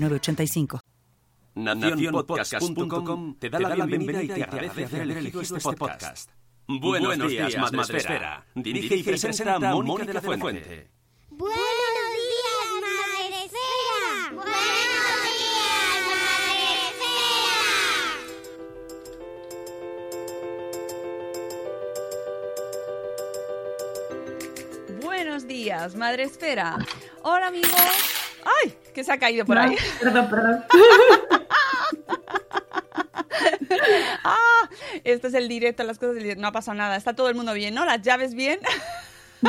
906985. Nacionpodcast.com te da la bienvenida y te agradece haber elegido este podcast. Buenos días, Madresfera. Dirige y presenta Mónica de la Fuente. Buenos días, Madresfera. Buenos días, Madresfera. Buenos días, Madre Esfera. Hola, amigos. ¡Ay! Que se ha caído por ahí. Perdón, perdón. ¡Ah! Este es el directo, las cosas del directo. No ha pasado nada. Está todo el mundo bien, ¿no? Las llaves bien.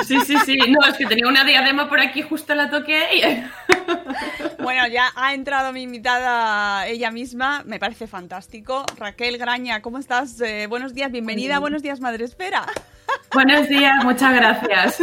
Sí, sí, sí. No, es que tenía una diadema por aquí, justo la toqué y... Bueno, ya ha entrado mi invitada ella misma. Me parece fantástico. Raquel Graña, ¿cómo estás? Eh, buenos días, bienvenida. Buenos días, Madre Esfera. Buenos días, muchas gracias.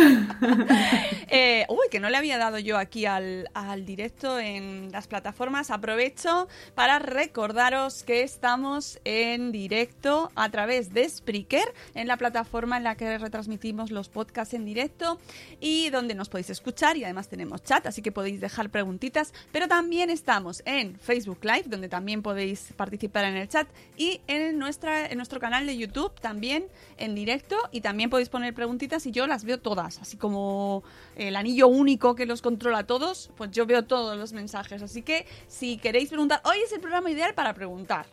Eh, uy, que no le había dado yo aquí al, al directo en las plataformas. Aprovecho para recordaros que estamos en directo a través de Spreaker, en la plataforma en la que retransmitimos los podcasts en directo y donde nos podéis escuchar y además tenemos chat, así que podéis dejar preguntitas. Pero también estamos en Facebook Live, donde también podéis participar en el chat y en, nuestra, en nuestro canal de YouTube también en directo y también podéis poner preguntitas y yo las veo todas, así como el anillo único que los controla a todos, pues yo veo todos los mensajes. Así que si queréis preguntar, hoy es el programa ideal para preguntar.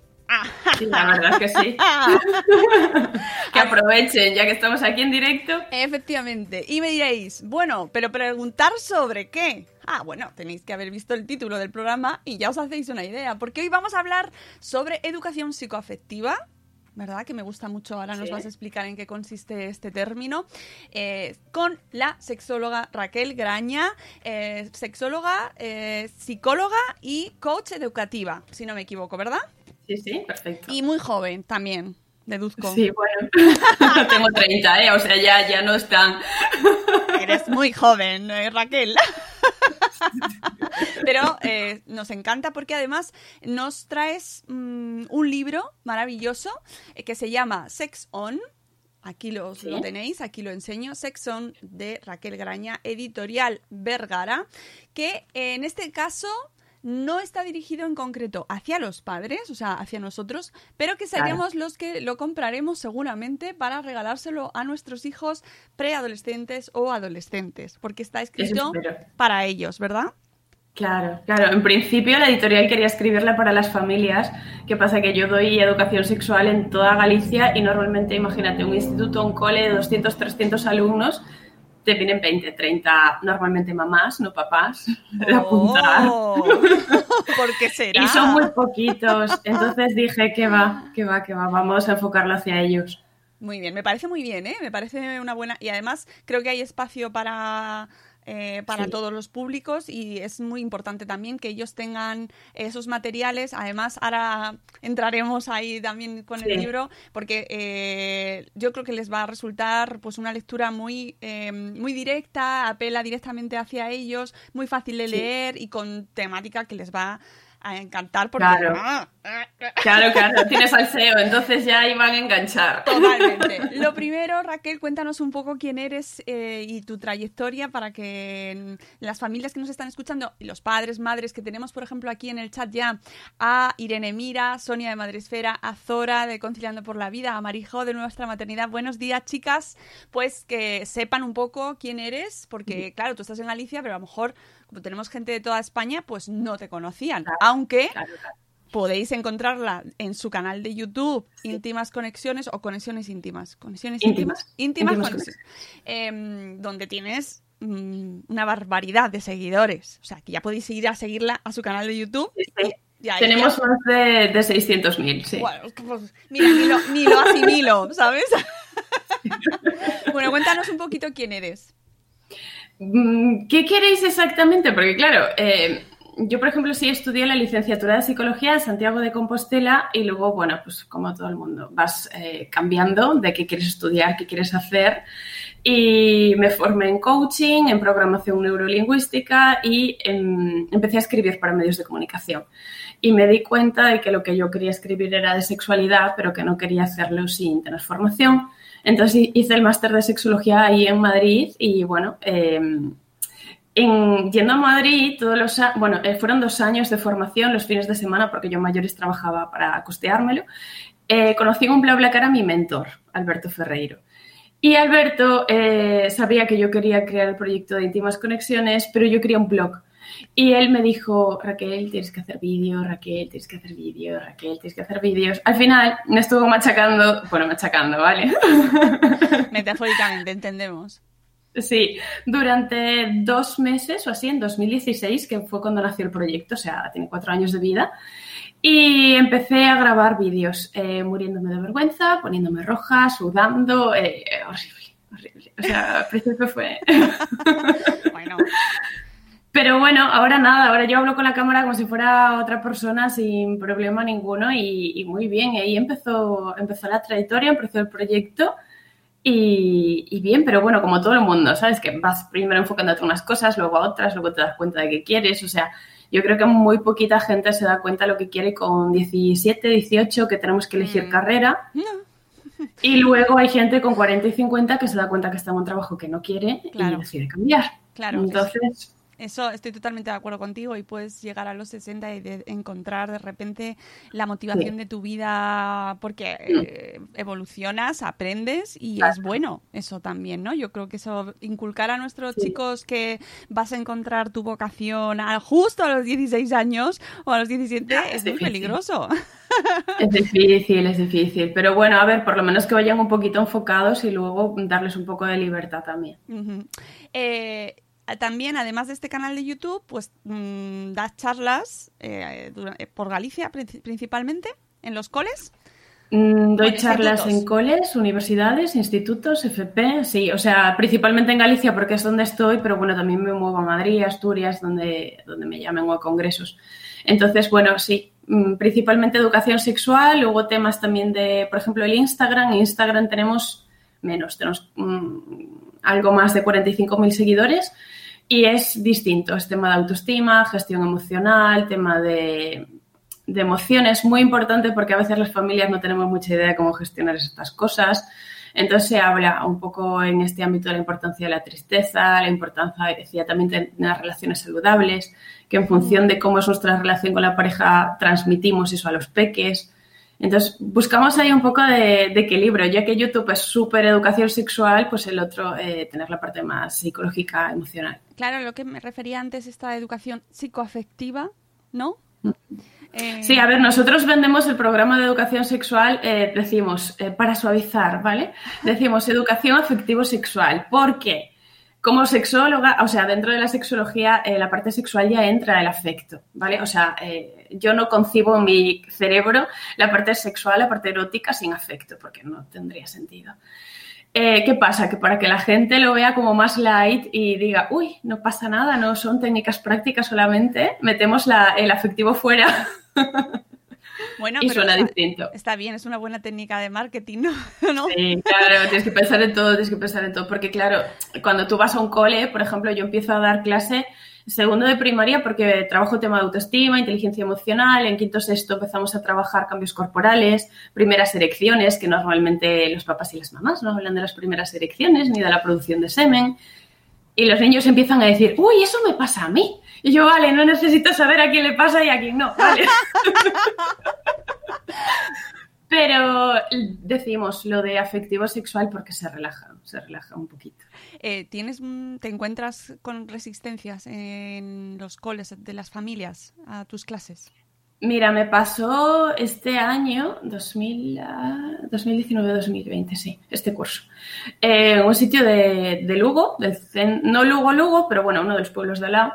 Sí, la verdad es que sí. que aprovechen, ya que estamos aquí en directo. Efectivamente. Y me diréis, bueno, pero preguntar sobre qué. Ah, bueno, tenéis que haber visto el título del programa y ya os hacéis una idea, porque hoy vamos a hablar sobre educación psicoafectiva. ¿Verdad? Que me gusta mucho. Ahora nos vas a explicar en qué consiste este término. eh, con la sexóloga Raquel Graña, eh, sexóloga, eh, psicóloga y coach educativa, si no me equivoco, ¿verdad? Sí, sí, perfecto. Y muy joven también, deduzco. Sí, bueno. Tengo 30, ¿eh? O sea, ya, ya no están... Eres muy joven, Raquel. Pero eh, nos encanta porque además nos traes mm, un libro maravilloso eh, que se llama Sex On. Aquí los- Sí. lo tenéis, aquí lo enseño. Sex On de Raquel Graña, editorial Vergara, que en este caso no está dirigido en concreto hacia los padres, o sea, hacia nosotros, pero que Claro. seremos los que lo compraremos seguramente para regalárselo a nuestros hijos preadolescentes o adolescentes, porque está escrito para ellos, ¿verdad? Claro, claro. En principio la editorial quería escribirla para las familias. ¿Qué pasa? Que yo doy educación sexual en toda Galicia y normalmente, imagínate, un instituto, un cole de 200, 300 alumnos, te vienen 20, 30, normalmente mamás, no papás, de apuntar. Oh, ¿Por qué será? Y son muy poquitos. Entonces dije que va, que va, que va, vamos a enfocarlo hacia ellos. Muy bien, me parece muy bien, ¿eh? Me parece una buena... Y además creo que hay espacio para... eh, para Sí. todos los públicos y es muy importante también que ellos tengan esos materiales. Además, ahora entraremos ahí también con el libro porque eh, yo creo que les va a resultar pues una lectura muy, eh, muy directa, apela directamente hacia ellos, muy fácil de Sí. leer y con temática que les va a encantar porque... Claro. Claro, claro, tienes al SEO, entonces ya iban a enganchar. Totalmente. Lo primero, Raquel, cuéntanos un poco quién eres eh, y tu trayectoria para que mm, las familias que nos están escuchando y los padres, madres que tenemos, por ejemplo, aquí en el chat ya a Irene Mira, Sonia de Madresfera, a Zora de Conciliando por la Vida, a Marijo de Nuestra Maternidad. Buenos días, chicas. Pues que sepan un poco quién eres, porque claro, tú estás en Galicia, pero a lo mejor tenemos gente de toda España, pues no te conocían. Aunque Claro, claro. podéis encontrarla en su canal de YouTube, Íntimas Conexiones o Conexiones Íntimas. Conexiones Íntimas. Íntimas, Íntimas Conexiones. Em, donde tienes mm, una barbaridad de seguidores. O sea, que ya podéis ir a seguirla a su canal de YouTube. Sí, sí. y ahí Tenemos ya- más de, de 600.000, sí. Bueno, pues, mira, ni lo, ni lo asimilo, ¿sabes? bueno, cuéntanos un poquito quién eres. Mm, ¿Qué queréis exactamente? Porque claro, eh, yo por ejemplo sí estudié la licenciatura de psicología en Santiago de Compostela y luego, bueno, pues como todo el mundo, vas eh, cambiando de qué quieres estudiar, qué quieres hacer. Y me formé en coaching, en programación neurolingüística y em, empecé a escribir para medios de comunicación. Y me di cuenta de que lo que yo quería escribir era de sexualidad, pero que no quería hacerlo sin tener formación. Entonces hice el máster de sexología ahí en Madrid y bueno, eh, en, yendo a Madrid, todos los bueno, eh, fueron dos años de formación los fines de semana porque yo mayores trabajaba para costeármelo. Eh, conocí un bla bla cara a mi mentor, Alberto Ferreiro. Y Alberto eh, sabía que yo quería crear el proyecto de íntimas conexiones, pero yo quería un blog. Y él me dijo, Raquel, tienes que hacer vídeos, Raquel, tienes que hacer vídeos, Raquel, tienes que hacer vídeos. Al final me estuvo machacando, bueno, machacando, ¿vale? Metafóricamente, entendemos. Sí, durante dos meses o así, en 2016, que fue cuando nació el proyecto, o sea, tiene cuatro años de vida, y empecé a grabar vídeos, eh, muriéndome de vergüenza, poniéndome roja, sudando, eh, horrible, horrible. O sea, al principio fue... Bueno, Pero bueno, ahora nada, ahora yo hablo con la cámara como si fuera otra persona sin problema ninguno y, y muy bien, ahí empezó, empezó la trayectoria, empezó el proyecto y, y bien, pero bueno, como todo el mundo, ¿sabes? Que vas primero enfocándote a unas cosas, luego a otras, luego te das cuenta de qué quieres, o sea, yo creo que muy poquita gente se da cuenta de lo que quiere con 17, 18, que tenemos que elegir Mm. carrera. Y luego hay gente con 40 y 50 que se da cuenta que está en un trabajo que no quiere Claro. y decide cambiar. Claro, Entonces, Eso estoy totalmente de acuerdo contigo y puedes llegar a los 60 y de- encontrar de repente la motivación Sí. de tu vida porque eh, evolucionas, aprendes y es bueno eso también, ¿no? Yo creo que eso, inculcar a nuestros Sí. chicos que vas a encontrar tu vocación a- justo a los 16 años o a los 17 Ya, es es muy peligroso. Es difícil, es difícil. Pero bueno, a ver, por lo menos que vayan un poquito enfocados y luego darles un poco de libertad también. Eh, también, además de este canal de YouTube, pues mm, das charlas eh, eh, por Galicia princi- principalmente, en los coles. Mm, Doy charlas institutos. en coles, universidades, institutos, FP, sí, o sea, principalmente en Galicia porque es donde estoy, pero bueno, también me muevo a Madrid, Asturias, donde, donde me llamen o a congresos. Entonces, bueno, sí, mm, principalmente educación sexual, luego temas también de, por ejemplo, el Instagram. En Instagram tenemos menos, tenemos algo más de 45.000 seguidores y es distinto, es tema de autoestima, gestión emocional, tema de, de emociones, muy importante porque a veces las familias no tenemos mucha idea de cómo gestionar estas cosas. Entonces se habla un poco en este ámbito de la importancia de la tristeza, la importancia, decía también, de las relaciones saludables, que en función de cómo es nuestra relación con la pareja transmitimos eso a los peques. Entonces buscamos ahí un poco de, de equilibrio, ya que YouTube es súper educación sexual, pues el otro eh, tener la parte más psicológica, emocional. Claro, lo que me refería antes, esta educación psicoafectiva, ¿no? Eh, Sí, a ver, nosotros vendemos el programa de educación sexual, eh, decimos, para suavizar, ¿vale? Decimos educación afectivo-sexual. ¿Por qué? Como sexóloga, o sea, dentro de la sexología, eh, la parte sexual ya entra el afecto, ¿vale? O sea, eh, yo no concibo en mi cerebro la parte sexual, la parte erótica sin afecto, porque no tendría sentido. Eh, ¿Qué pasa? Que para que la gente lo vea como más light y diga, uy, no pasa nada, no son técnicas prácticas solamente, metemos la- el afectivo fuera bueno, y pero suena está, distinto. está bien, es una buena técnica de marketing, ¿no? ¿No? Sí, claro, tienes que pensar en todo, tienes que pensar en todo, porque claro, cuando tú vas a un cole, por ejemplo, yo empiezo a dar clase Segundo de primaria porque trabajo tema de autoestima, inteligencia emocional. En quinto sexto empezamos a trabajar cambios corporales, primeras erecciones, que normalmente los papás y las mamás no hablan de las primeras erecciones ni de la producción de semen. Y los niños empiezan a decir, uy, eso me pasa a mí. Y yo, vale, no necesito saber a quién le pasa y a quién no. Vale. Pero decimos lo de afectivo sexual porque se relaja, se relaja un poquito. Eh, ¿tienes, ¿Te encuentras con resistencias en los coles de las familias a tus clases? Mira, me pasó este año, 2019-2020, ah, sí, este curso, en un sitio de, Lugo, no Lugo-Lugo, pero bueno, uno de los pueblos de lado,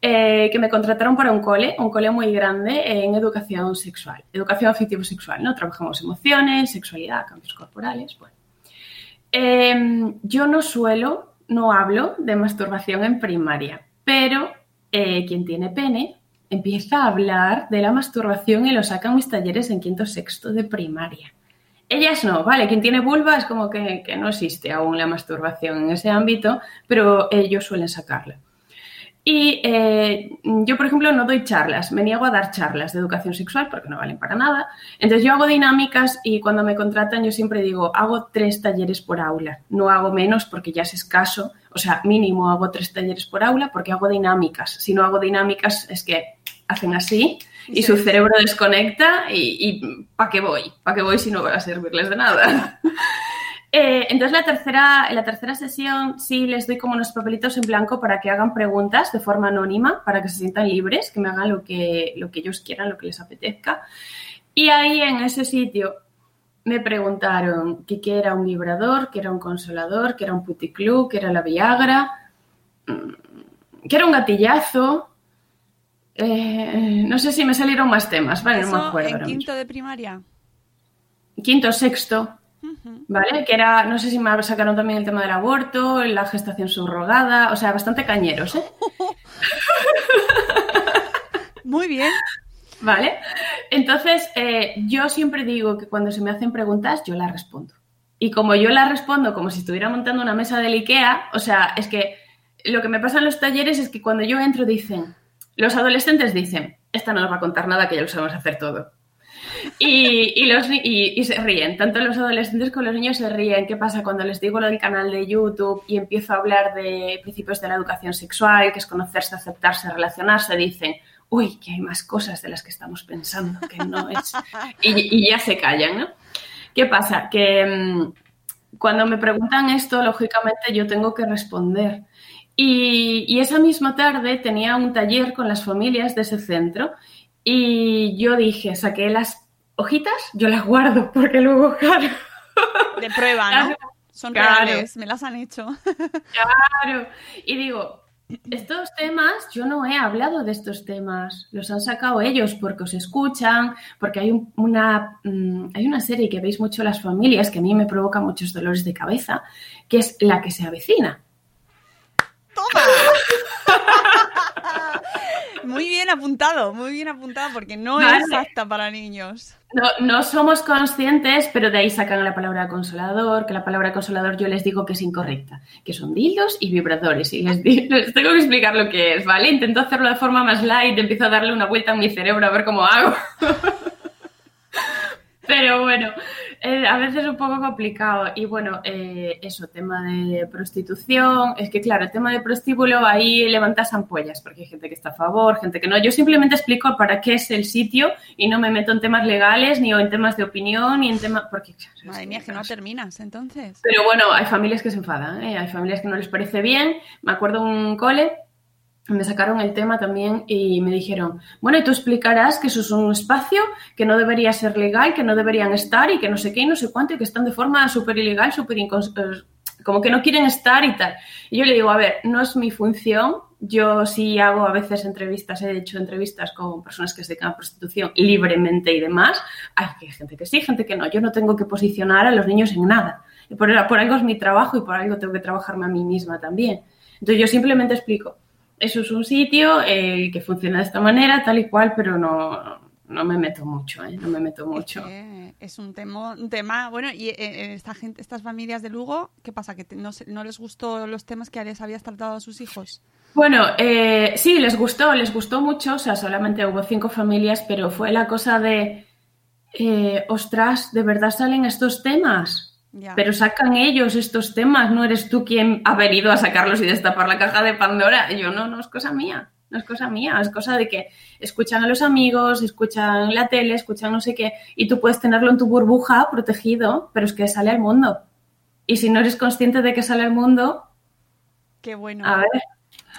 eh, que me contrataron para un cole, un cole muy grande en educación sexual, educación afectivo-sexual, ¿no? Trabajamos emociones, sexualidad, cambios corporales, bueno. Em, yo no suelo, no hablo de masturbación en primaria, pero eh, quien tiene pene empieza a hablar de la masturbación y lo sacan mis talleres en quinto sexto de primaria. Ellas no, vale, quien tiene vulva es como que, que no existe aún la masturbación en ese ámbito, pero ellos suelen sacarla. Y eh, yo, por ejemplo, no doy charlas, me niego a dar charlas de educación sexual porque no valen para nada. Entonces yo hago dinámicas y cuando me contratan yo siempre digo, hago tres talleres por aula, no hago menos porque ya es escaso, o sea, mínimo hago tres talleres por aula porque hago dinámicas. Si no hago dinámicas es que hacen así y su cerebro desconecta y, y ¿para qué voy? ¿Para qué voy si no va a servirles de nada? Eh, entonces, la tercera, en la tercera sesión sí les doy como unos papelitos en blanco para que hagan preguntas de forma anónima, para que se sientan libres, que me hagan lo que, lo que ellos quieran, lo que les apetezca. Y ahí en ese sitio me preguntaron qué era un vibrador, qué era un consolador, qué era un puticlub, qué era la Viagra, mm, qué era un gatillazo. Eh, no sé si me salieron más temas, ¿vale? no me acuerdo. ¿En quinto de primaria? Quinto, sexto. ¿Vale? Que era, no sé si me sacaron también el tema del aborto, la gestación subrogada, o sea, bastante cañeros, ¿eh? Muy bien. ¿Vale? Entonces, eh, yo siempre digo que cuando se me hacen preguntas, yo las respondo. Y como yo las respondo como si estuviera montando una mesa del IKEA, o sea, es que lo que me pasa en los talleres es que cuando yo entro dicen, los adolescentes dicen, esta no nos va a contar nada que ya lo sabemos hacer todo. Y, los, y, se ríen, tanto los adolescentes como los niños se ríen. ¿Qué pasa cuando les digo lo del canal de YouTube y empiezo a hablar de principios de la educación sexual, que es conocerse, aceptarse, relacionarse? Dicen, uy, que hay más cosas de las que estamos pensando, que no es... Y, ya se callan, ¿no? ¿Qué pasa? Que mm, cuando me preguntan esto, lógicamente yo tengo que responder. Y, y, esa misma tarde tenía un taller con las familias de ese centro y yo dije, saqué las hojitas, yo las guardo porque luego, claro. De prueba, ¿no? Son reales, me las han hecho. Claro. Y digo, estos temas, yo no he hablado de estos temas, los han sacado ellos porque os escuchan, porque hay una, mm, hay una serie que veis mucho las familias que a mí me provoca muchos dolores de cabeza, que es La que se avecina. ¡Toma! muy bien apuntado, muy bien apuntado, porque no es exacta para niños. No, no, somos conscientes, pero de ahí sacan la palabra consolador, que la palabra consolador yo les digo que es incorrecta, que son dildos y vibradores, y les, les tengo que explicar lo que es, ¿vale? Intento hacerlo de forma más light, empiezo a darle una vuelta a mi cerebro a ver cómo hago. pero bueno, eh, a veces es un poco complicado. Y bueno, eh, eso, tema de prostitución. Es que, claro, el tema de prostíbulo ahí levantas ampollas, porque hay gente que está a favor, gente que no. Yo simplemente explico para qué es el sitio y no me meto en temas legales, ni en temas de opinión, ni en temas. Porque, Madre mía, que no terminas entonces. Pero bueno, hay familias que se enfadan, ¿eh? hay familias que no les parece bien. Me acuerdo un cole me sacaron el tema también y me dijeron, bueno, y tú explicarás que eso es un espacio que no debería ser legal, que no deberían estar y que no sé qué y no sé cuánto y que están de forma súper ilegal, súper eh, como que no quieren estar y tal. Y yo le digo, a ver, no es mi función. Yo sí hago a veces entrevistas, he hecho entrevistas con personas que se dedican a prostitución libremente y demás. Hay gente que sí, gente que no. Yo no tengo que posicionar a los niños en nada. Por, por algo es mi trabajo y por algo tengo que trabajarme a mí misma también. Entonces yo simplemente explico, eso es un sitio eh, que funciona de esta manera, tal y cual, pero no, no me meto mucho, ¿eh? No me meto mucho. Es, un, tema, un tema, bueno, y eh, esta gente, estas familias de Lugo, ¿qué pasa? ¿Que no, no, les gustó los temas que les habías tratado a sus hijos? Bueno, eh, sí, les gustó, les gustó mucho, o sea, solamente hubo cinco familias, pero fue la cosa de, eh, ostras, ¿de verdad salen estos temas? Ya. Pero sacan ellos estos temas, no eres tú quien ha venido a sacarlos y destapar la caja de Pandora. Y yo, no, no es cosa mía, no es cosa mía, es cosa de que escuchan a los amigos, escuchan la tele, escuchan no sé qué, y tú puedes tenerlo en tu burbuja protegido, pero es que sale al mundo. Y si no eres consciente de que sale al mundo, Qué bueno. a ver,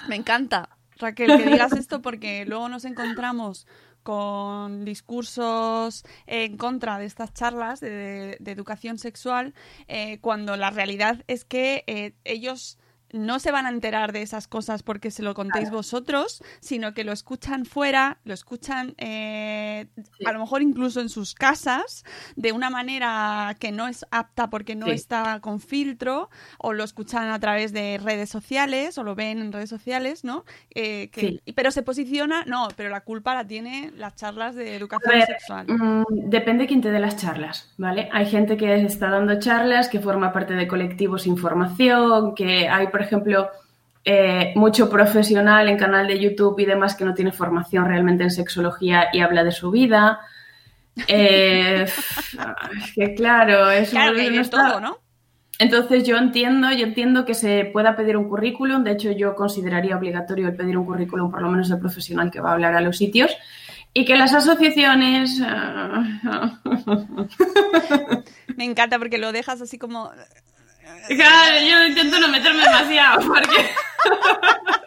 Me encanta, Raquel, que digas esto porque luego nos encontramos con discursos en contra de estas charlas de, de educación sexual, eh, cuando la realidad es que eh, ellos no se van a enterar de esas cosas porque se lo contéis vosotros, sino que lo escuchan fuera, lo escuchan eh, Sí. a lo mejor incluso en sus casas, de una manera que no es apta porque no Sí. está con filtro, o lo escuchan a través de redes sociales, o lo ven en redes sociales, ¿no? Eh, que- Sí. Pero se posiciona, no, pero la culpa la tiene las charlas de educación ver, sexual. mm, depende quién te dé las charlas, ¿vale? Hay gente que está dando charlas, que forma parte de colectivos información, que hay, por ejemplo, eh, mucho profesional en canal de YouTube y demás que no tiene formación realmente en sexología y habla de su vida. Eh, es que claro, eso Claro, que no de está- todo, ¿no? Entonces yo entiendo, yo entiendo que se pueda pedir un currículum, de hecho yo consideraría obligatorio el pedir un currículum por lo menos del profesional que va a hablar a los sitios y que las asociaciones ah, Me encanta porque lo dejas así como... Claro, yo intento no meterme demasiado porque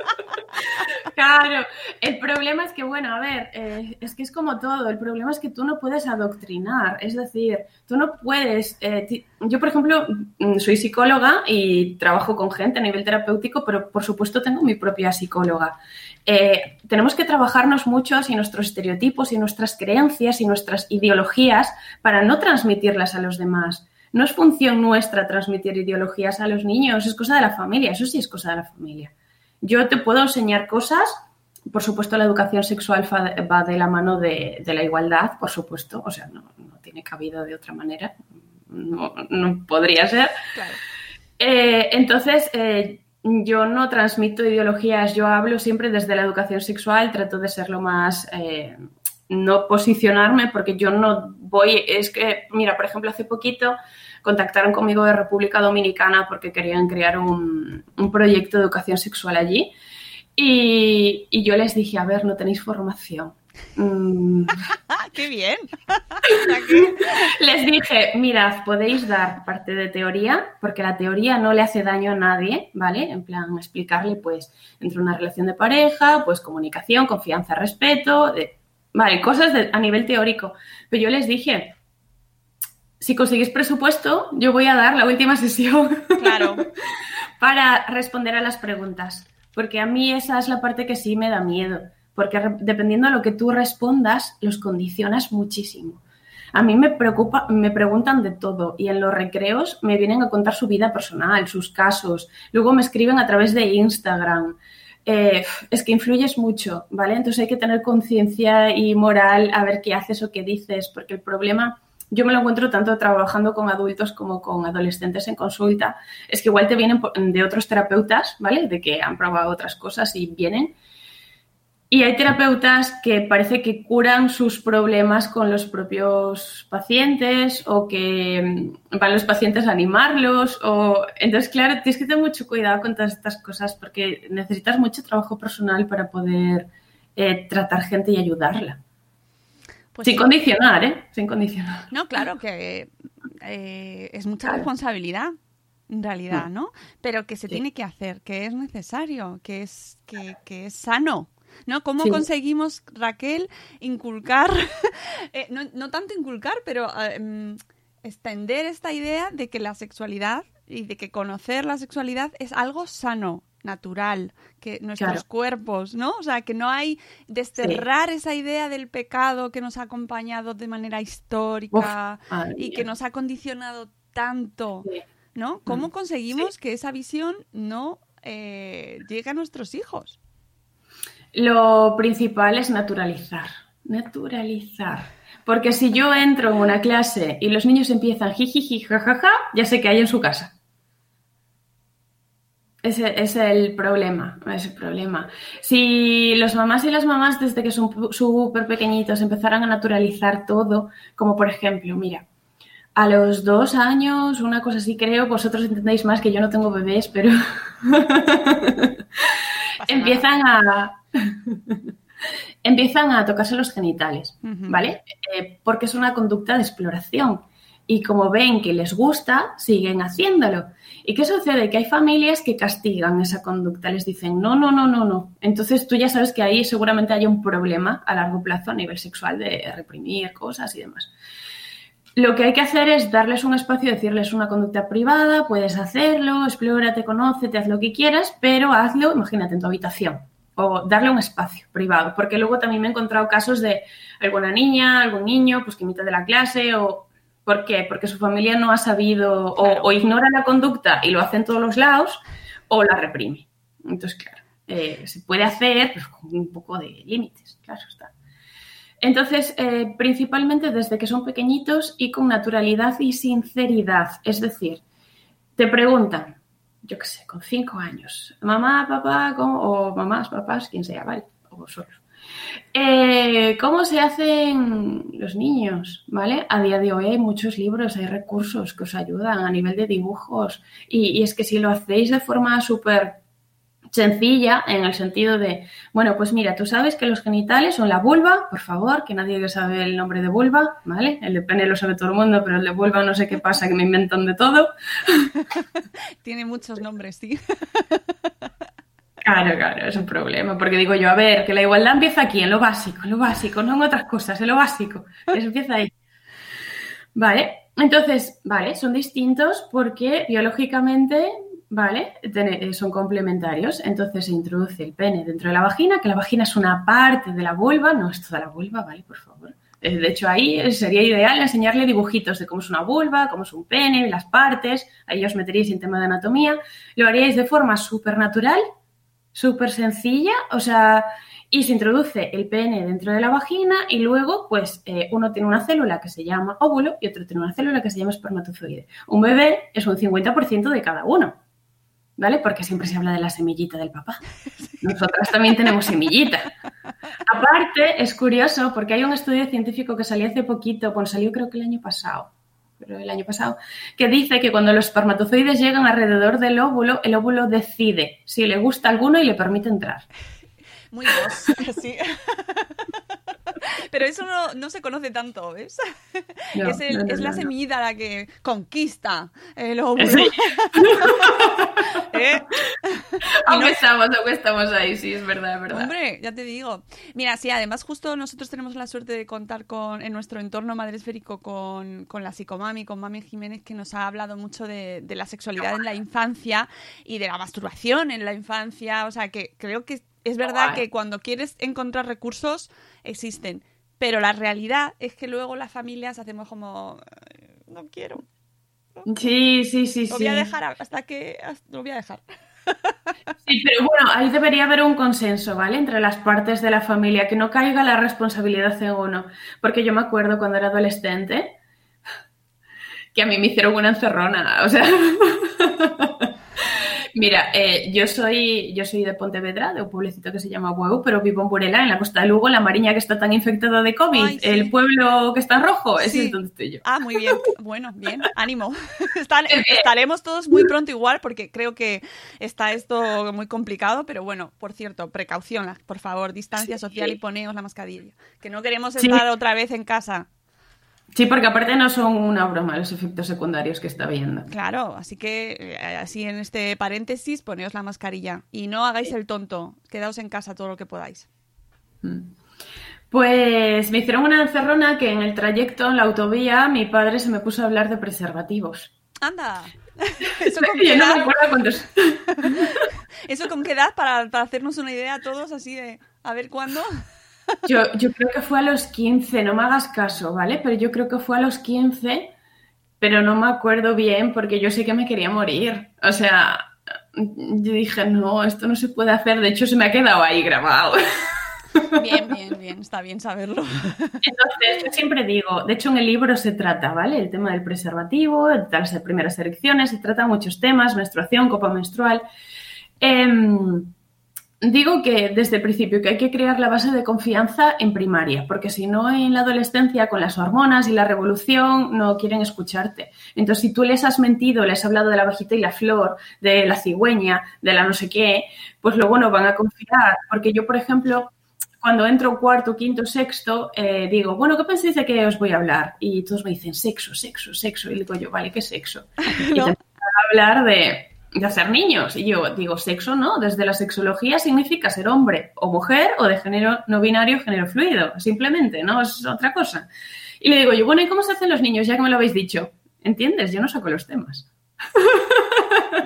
Claro, el problema es que, bueno, a ver, eh, es que es como todo, el problema es que tú no puedes adoctrinar, es decir, tú no puedes, eh, yo por ejemplo mm, soy psicóloga y trabajo con gente a nivel terapéutico, pero por supuesto tengo mi propia psicóloga. Eh, tenemos que trabajarnos mucho y nuestros estereotipos y nuestras creencias y nuestras ideologías para no transmitirlas a los demás. No es función nuestra transmitir ideologías a los niños, es cosa de la familia, eso sí es cosa de la familia. Yo te puedo enseñar cosas, por supuesto la educación sexual va de la mano de, de la igualdad, por supuesto, o sea, no, no tiene cabida de otra manera, no, no podría ser. Claro. Eh, entonces, eh, yo no transmito ideologías, yo hablo siempre desde la educación sexual, trato de ser lo más, eh, no posicionarme porque yo no voy, es que, mira, por ejemplo, hace poquito contactaron conmigo de República Dominicana porque querían crear un, un proyecto de educación sexual allí y, y yo les dije, a ver, no tenéis formación. Mm, ¡Ah, qué bien! Les dije, mirad, podéis dar parte de teoría, porque la teoría no le hace daño a nadie, ¿vale? En plan, explicarle, pues, entre una relación de pareja, pues, comunicación, confianza, respeto, de- vale, cosas de- a nivel teórico. Pero yo les dije, si conseguís presupuesto, yo voy a dar la última sesión Claro. para responder a las preguntas, porque a mí esa es la parte que sí me da miedo, porque dependiendo de lo que tú respondas, los condicionas muchísimo. A mí me preocupa, me preguntan de todo y en los recreos me vienen a contar su vida personal, sus casos, luego me escriben a través de Instagram. Eh, es que influyes mucho, ¿vale? Entonces hay que tener conciencia y moral a ver qué haces o qué dices, porque el problema, yo me lo encuentro tanto trabajando con adultos como con adolescentes en consulta, es que igual te vienen de otros terapeutas, ¿vale? De que han probado otras cosas y vienen. Y hay terapeutas que parece que curan sus problemas con los propios pacientes o que mm, van los pacientes a animarlos. O... Entonces, claro, tienes que tener mucho cuidado con todas estas cosas porque necesitas mucho trabajo personal para poder eh, tratar gente y ayudarla. Pues Sin sí. condicionar, ¿eh? Sin condicionar. No, claro que eh, es mucha Claro. responsabilidad, en realidad, Mm. ¿no? Pero que se Sí. tiene que hacer, que es necesario, que es, que, que es sano. ¿No? ¿Cómo Sí. conseguimos, Raquel, inculcar, eh, no, no tanto inculcar, pero eh, mm, extender esta idea de que la sexualidad y de que conocer la sexualidad es algo sano, natural, que nuestros Claro. cuerpos, ¿no? O sea, que no hay desterrar esa idea del pecado que nos ha acompañado de manera histórica Uf, y que nos ha condicionado tanto, Sí. ¿no? ¿Cómo Mm, conseguimos que esa visión no eh, llegue a nuestros hijos? Lo principal es naturalizar. Naturalizar. Porque si yo entro en una clase y los niños empiezan jijiji, jajaja, ya sé que hay en su casa. Ese es el problema, es el problema. Si los mamás y las mamás desde que son súper pequeñitos empezaran a naturalizar todo, como por ejemplo, mira, a los dos años, una cosa así creo, vosotros entendéis más que yo no tengo bebés, pero empiezan a empiezan a tocarse los genitales, ¿vale? Eh, porque es una conducta de exploración y como ven que les gusta, siguen haciéndolo. ¿Y qué sucede? Que hay familias que castigan esa conducta, les dicen, no, no, no, no, no. Entonces tú ya sabes que ahí seguramente hay un problema a largo plazo a nivel sexual de reprimir cosas y demás. Lo que hay que hacer es darles un espacio, decirles una conducta privada, puedes hacerlo, explórate, conócete, haz lo que quieras, pero hazlo, imagínate, en tu habitación o darle un espacio privado, porque luego también me he encontrado casos de alguna niña, algún niño, pues que imita de la clase o ¿Por qué? Porque su familia no ha sabido o, ignora la conducta y lo hace en todos los lados o la reprime. Entonces, claro, eh, se puede hacer pues, con un poco de límites, claro está. Entonces, eh, principalmente desde que son pequeñitos y con naturalidad y sinceridad. Es decir, te preguntan, yo qué sé, con cinco años, mamá, papá, o mamás, papás, quien sea, ¿vale? O vosotros. Eh, ¿Cómo se hacen los niños? ¿Vale? A día de hoy hay muchos libros, hay recursos que os ayudan a nivel de dibujos. Y, es que si lo hacéis de forma súper sencilla, en el sentido de, bueno, pues mira, tú sabes que los genitales son la vulva, por favor, que nadie sabe el nombre de vulva, ¿vale? El de pene lo sabe todo el mundo, pero el de vulva no sé qué pasa, que me inventan de todo. Tiene muchos nombres, sí. Claro, claro, es un problema, porque digo yo, a ver, que la igualdad empieza aquí, en lo básico, en lo básico, no en otras cosas, en lo básico, eso empieza ahí. Vale, entonces, vale, son distintos porque biológicamente, vale, eh, son complementarios, entonces se introduce el pene dentro de la vagina, que la vagina es una parte de la vulva, no es toda la vulva, vale, por favor. Eh, de hecho, ahí sería ideal enseñarle dibujitos de cómo es una vulva, cómo es un pene, las partes. Ahí os meteríais en tema de anatomía. Lo haríais de forma súper natural, súper sencilla, o sea, y se introduce el pene dentro de la vagina y luego, pues, eh, uno tiene una célula que se llama óvulo y otro tiene una célula que se llama espermatozoide. Un bebé es un 50% de cada uno, ¿vale? Porque siempre se habla de la semillita del papá. Nosotras también tenemos semillita. Aparte, es curioso porque hay un estudio científico que salió hace poquito, bueno, salió creo que el año pasado, pero el año pasado, que dice que cuando los espermatozoides llegan alrededor del óvulo, el óvulo decide si le gusta alguno y le permite entrar. Muy vos, sí. Pero eso no, se conoce tanto, ¿ves? es, la semilla la que conquista el óvulo. ¿Eh? Aún estamos, aún estamos ahí, sí, es verdad, es verdad. Hombre, ya te digo. Mira, sí, además justo nosotros tenemos la suerte de contar con en nuestro entorno madresférico con, con la psicomami, con Mami Jiménez, que nos ha hablado mucho de, de la sexualidad en la infancia y de la masturbación en la infancia. O sea, que creo que es verdad que cuando quieres encontrar recursos, existen. Pero la realidad es que luego las familias hacemos como, no quiero. Sí, sí, sí, lo voy a dejar hasta que lo voy a dejar. Sí, pero bueno, ahí debería haber un consenso, ¿vale? Entre las partes de la familia, que no caiga la responsabilidad en uno. Porque yo me acuerdo cuando era adolescente que a mí me hicieron una encerrona, o sea, Mira, eh, yo soy yo soy de Pontevedra, de un pueblecito que se llama Huevo, pero vivo en Burela, en la costa de Lugo, la Mariña que está tan infectada de COVID. El pueblo que está rojo, ese es donde estoy yo. Ah, muy bien. Bueno, bien, ánimo. estaremos todos muy pronto igual porque creo que está esto muy complicado, pero bueno, por cierto, precaución, por favor, distancia social y poneos la mascarilla. Que no queremos estar otra vez en casa. Sí, porque aparte no son una broma los efectos secundarios que está viendo. Claro, así que eh, así en este paréntesis poneos la mascarilla y no hagáis el tonto, quedaos en casa todo lo que podáis. Mm. Pues me hicieron una encerrona que en el trayecto en la autovía mi padre se me puso a hablar de preservativos. ¡Anda! Eso con qué edad... Eso con qué edad para, para hacernos una idea a todos así de a ver cuándo. Yo, creo que fue a los 15, no me hagas caso, ¿vale? Pero yo creo que fue a los 15, pero no me acuerdo bien porque yo sé que me quería morir. O sea, yo dije, no, esto no se puede hacer. De hecho, se me ha quedado ahí grabado. Bien, bien, bien, está bien saberlo. Entonces, yo siempre digo, de hecho en el libro se trata, ¿vale? El tema del preservativo, de las primeras erecciones, se trata muchos temas, menstruación, copa menstrual. Em, digo que desde el principio que hay que crear la base de confianza en primaria, porque si no en la adolescencia con las hormonas y la revolución no quieren escucharte. Entonces, si tú les has mentido, les has hablado de la bajita y la flor, de la cigüeña, de la no sé qué, pues luego no van a confiar. Porque yo, por ejemplo, cuando entro cuarto, quinto, sexto, eh, digo, bueno, ¿qué pensáis de qué os voy a hablar? Y todos me dicen sexo, sexo, sexo. Y digo yo, vale, ¿qué sexo? Y te hablar de, de hacer niños. Y yo digo, sexo no, desde la sexología significa ser hombre o mujer o de género no binario, género fluido, simplemente, no es otra cosa. Y le digo yo, bueno, ¿y cómo se hacen los niños? Ya que me lo habéis dicho. ¿Entiendes? Yo no saco los temas.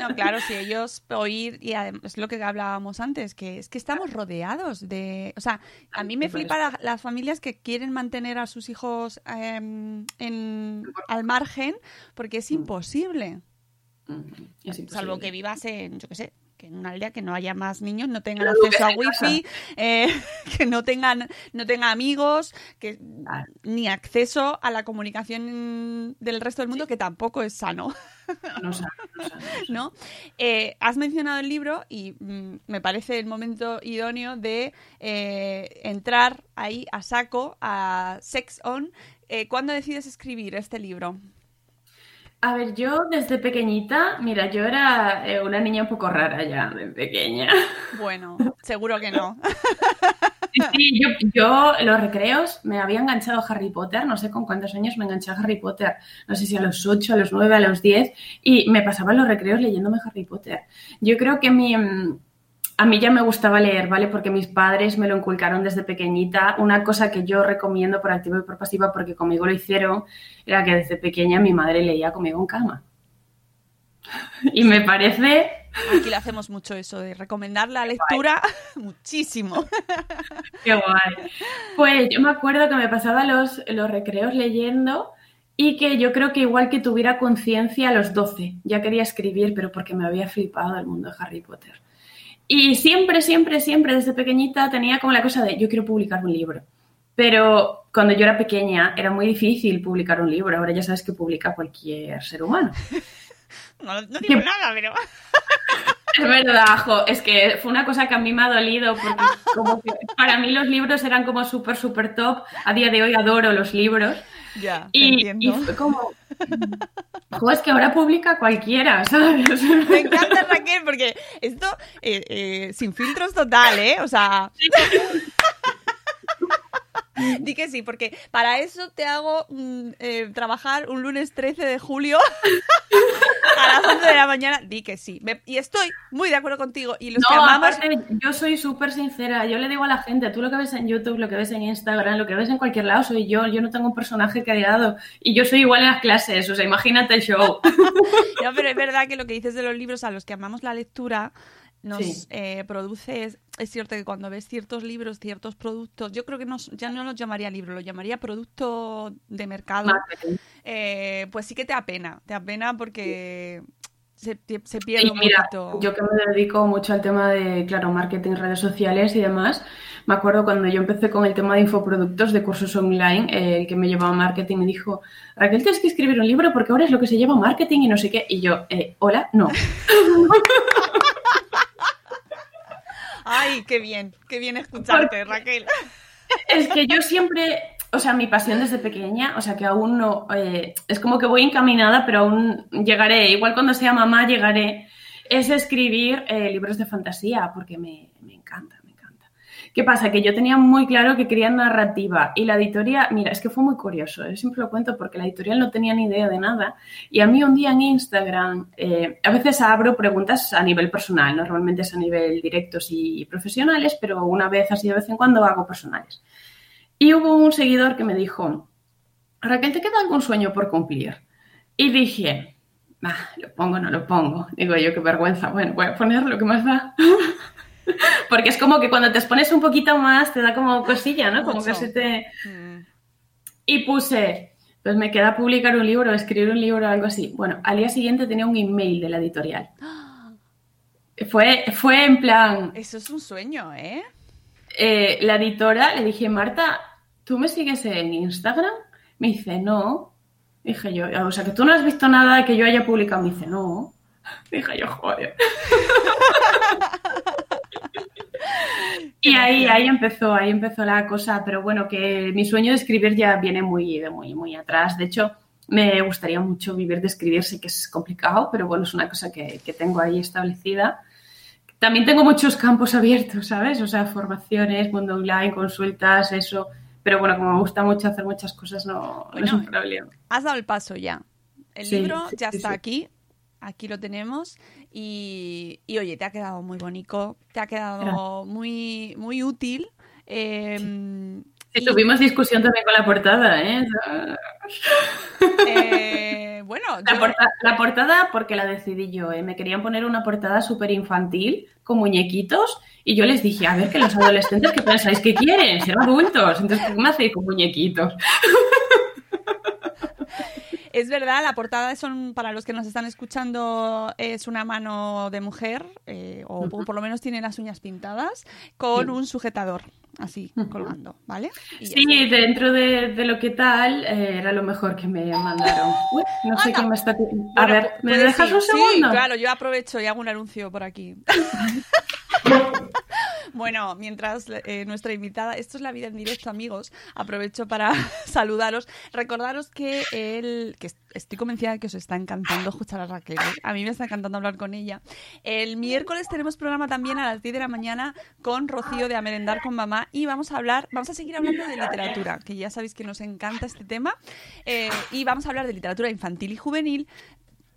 No, claro, si ellos oír, y es lo que hablábamos antes, que es que estamos rodeados de. O sea, a mí me flipa la- las familias que quieren mantener a sus hijos em, en, al margen, porque es imposible. Salvo que vivas en, yo qué sé, que en una aldea que no haya más niños, no tengan acceso a wifi, eh, que no tengan, no tengan amigos, que Claro. ni acceso a la comunicación del resto del mundo, que tampoco es sano. ¿no? Eh, has mencionado el libro y mm, me parece el momento idóneo de eh, entrar ahí a saco a Sex On. Eh, ¿Cuándo decides escribir este libro? A ver, yo desde pequeñita, mira, yo era eh, una niña un poco rara ya, de pequeña. Bueno, seguro que no. Sí, yo, los recreos me había enganchado a Harry Potter, no sé con cuántos años me enganché a Harry Potter, no sé si a los 8, a los 9, a los 10, y me pasaba en los recreos leyéndome Harry Potter. Yo creo que mi, mm, a mí ya me gustaba leer, ¿vale? Porque mis padres me lo inculcaron desde pequeñita. Una cosa que yo recomiendo por activa y por pasiva, porque conmigo lo hicieron, era que desde pequeña mi madre leía conmigo en cama. Y me parece Aquí le hacemos mucho eso de recomendar la lectura muchísimo. Qué guay. Pues yo me acuerdo que me pasaba los, los recreos leyendo y que yo creo que igual que tuviera conciencia a los 12, ya quería escribir, pero porque me había flipado el mundo de Harry Potter. Y siempre, siempre, siempre desde pequeñita tenía como la cosa de yo quiero publicar un libro. Pero cuando yo era pequeña era muy difícil publicar un libro. Ahora ya sabes que publica cualquier ser humano. No, no digo nada, pero... Es verdad, jo, es que fue una cosa que a mí me ha dolido porque como que para mí los libros eran como súper, súper top. A día de hoy adoro los libros. Ya, te Y, entiendo. y fue como, jo, es que ahora publica cualquiera, ¿sabes? Me encanta Raquel porque esto eh, eh, sin filtros total, ¿eh? O sea, di que sí, porque para eso te hago mm, eh, trabajar un lunes 13 de julio a las 11 de la mañana. Di que sí. Me- y estoy muy de acuerdo contigo. Y los que amamos. aparte, yo soy súper sincera. Yo le digo a la gente, tú lo que ves en YouTube, lo que ves en Instagram, lo que ves en cualquier lado soy yo. Yo no tengo un personaje creado. Y yo soy igual en las clases. O sea, imagínate el show. No, pero es verdad que lo que dices de los libros, a los que amamos la lectura, nos Sí. eh, produce. Es, es cierto que cuando ves ciertos libros, ciertos productos, yo creo que no, ya no los llamaría libro, lo llamaría producto de mercado. Eh, pues sí que te apena, te apena porque se, se pierde un mira, poquito. yo que me dedico mucho al tema de, claro, marketing, redes sociales y demás, me acuerdo cuando yo empecé con el tema de infoproductos de cursos online, eh, el que me llevaba a marketing me dijo, Raquel, tienes que escribir un libro porque ahora es lo que se llama marketing y no sé qué. Y yo, eh, hola, no. Ay, qué bien, qué bien escucharte, Raquel. Es que yo siempre, o sea, mi pasión desde pequeña, o sea, que aún no, eh, es como que voy encaminada, pero aún llegaré, igual cuando sea mamá llegaré, es escribir eh, libros de fantasía, porque me, me encanta, me encanta. ¿Qué pasa? Que yo tenía muy claro que quería narrativa y la editorial, mira, es que fue muy curioso, yo siempre lo cuento porque la editorial no tenía ni idea de nada y a mí un día en Instagram, eh, a veces abro preguntas a nivel personal, normalmente es a nivel directos y profesionales, pero una vez así de vez en cuando hago personales. Y hubo un seguidor que me dijo, Raquel, ¿te queda algún sueño por cumplir? Y dije, ah, lo pongo, no lo pongo. Digo yo, qué vergüenza. Bueno, voy a poner lo que más da. Porque es como que cuando te expones un poquito más te da como cosilla, ¿no? Como Mucho. que se te... Mm. Y puse, pues me queda publicar un libro, escribir un libro o algo así. Bueno, al día siguiente tenía un email de la editorial. Fue, fue en plan, Eso es un sueño, ¿eh? eh, la editora, le dije, Marta, ¿tú me sigues en Instagram? Me dice, no. Dije yo, o sea, que tú no has visto nada que yo haya publicado. Me dice, no. Dije yo, joder. Y ahí, ahí empezó, ahí empezó la cosa, pero bueno, que mi sueño de escribir ya viene muy, de muy, muy atrás. De hecho, me gustaría mucho vivir de escribir, sé que es complicado, pero bueno, es una cosa que, que tengo ahí establecida. También tengo muchos campos abiertos, ¿sabes? O sea, formaciones, mundo online, consultas, eso. Pero bueno, como me gusta mucho hacer muchas cosas, no, no es un problema. Has dado el paso ya. El Sí, libro ya sí, está sí. aquí. Aquí lo tenemos. Y, y, oye, te ha quedado muy bonito. Te ha quedado muy, muy útil. Eh, Sí, y, tuvimos discusión también con la portada, ¿eh? eh, bueno, La, yo- porta- la portada, porque la decidí yo, ¿eh? Me querían poner una portada súper infantil, con muñequitos, y yo les dije, a ver, que los adolescentes, ¿qué pensáis que quieren? Ser adultos. Entonces, ¿qué me hacéis con muñequitos? Es verdad, la portada son, para los que nos están escuchando, es una mano de mujer, eh, o por lo menos tiene las uñas pintadas, con Sí. un sujetador, así, colgando, ¿vale? Y Sí, está. dentro de, de lo que tal, eh, era lo mejor que me mandaron. Uy, no sé quién me está... A Bueno, ver, ¿me dejas ir. un segundo? Sí, claro, yo aprovecho y hago un anuncio por aquí. Bueno, mientras eh, nuestra invitada, esto es la vida en directo, amigos, aprovecho para saludaros, recordaros que el, que est- estoy convencida de que os está encantando escuchar a Raquel, ¿eh? a mí me está encantando hablar con ella. El miércoles tenemos programa también a las 10 de la mañana con Rocío de A Merendar con Mamá y vamos a hablar, vamos a seguir hablando de literatura, que ya sabéis que nos encanta este tema, eh, y vamos a hablar de literatura infantil y juvenil,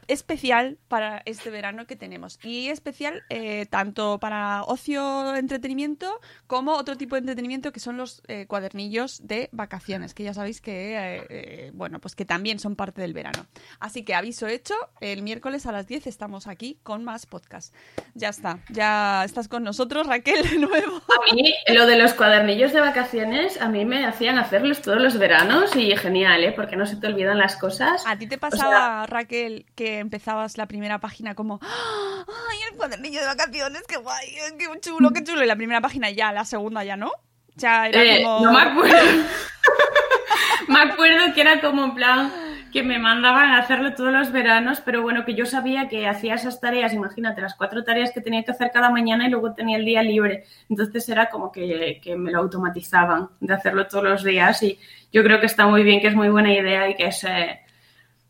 especial para este verano que tenemos. Y especial eh, tanto para ocio, entretenimiento, como otro tipo de entretenimiento que son los eh, cuadernillos de vacaciones, que ya sabéis que, eh, eh, bueno, pues que también son parte del verano. Así que aviso hecho, el miércoles a las 10 estamos aquí con más podcast. Ya está, ya estás con nosotros, Raquel, de nuevo. A mí, lo de los cuadernillos de vacaciones, a mí me hacían hacerlos todos los veranos y genial, ¿eh? Porque no se te olvidan las cosas. ¿A ti te pasaba, Raquel, que empezabas la primera página como ¡Ay, el cuadernillo de vacaciones! ¡Qué guay! ¡Qué chulo, qué chulo! Y la primera página ya, la segunda ya no. Ya era Eh, como... No me acuerdo. me acuerdo que era como en plan que me mandaban a hacerlo todos los veranos, pero bueno, que yo sabía que hacía esas tareas, imagínate, las cuatro tareas que tenía que hacer cada mañana y luego tenía el día libre. Entonces era como que, que me lo automatizaban de hacerlo todos los días y yo creo que está muy bien, que es muy buena idea y que es... eh,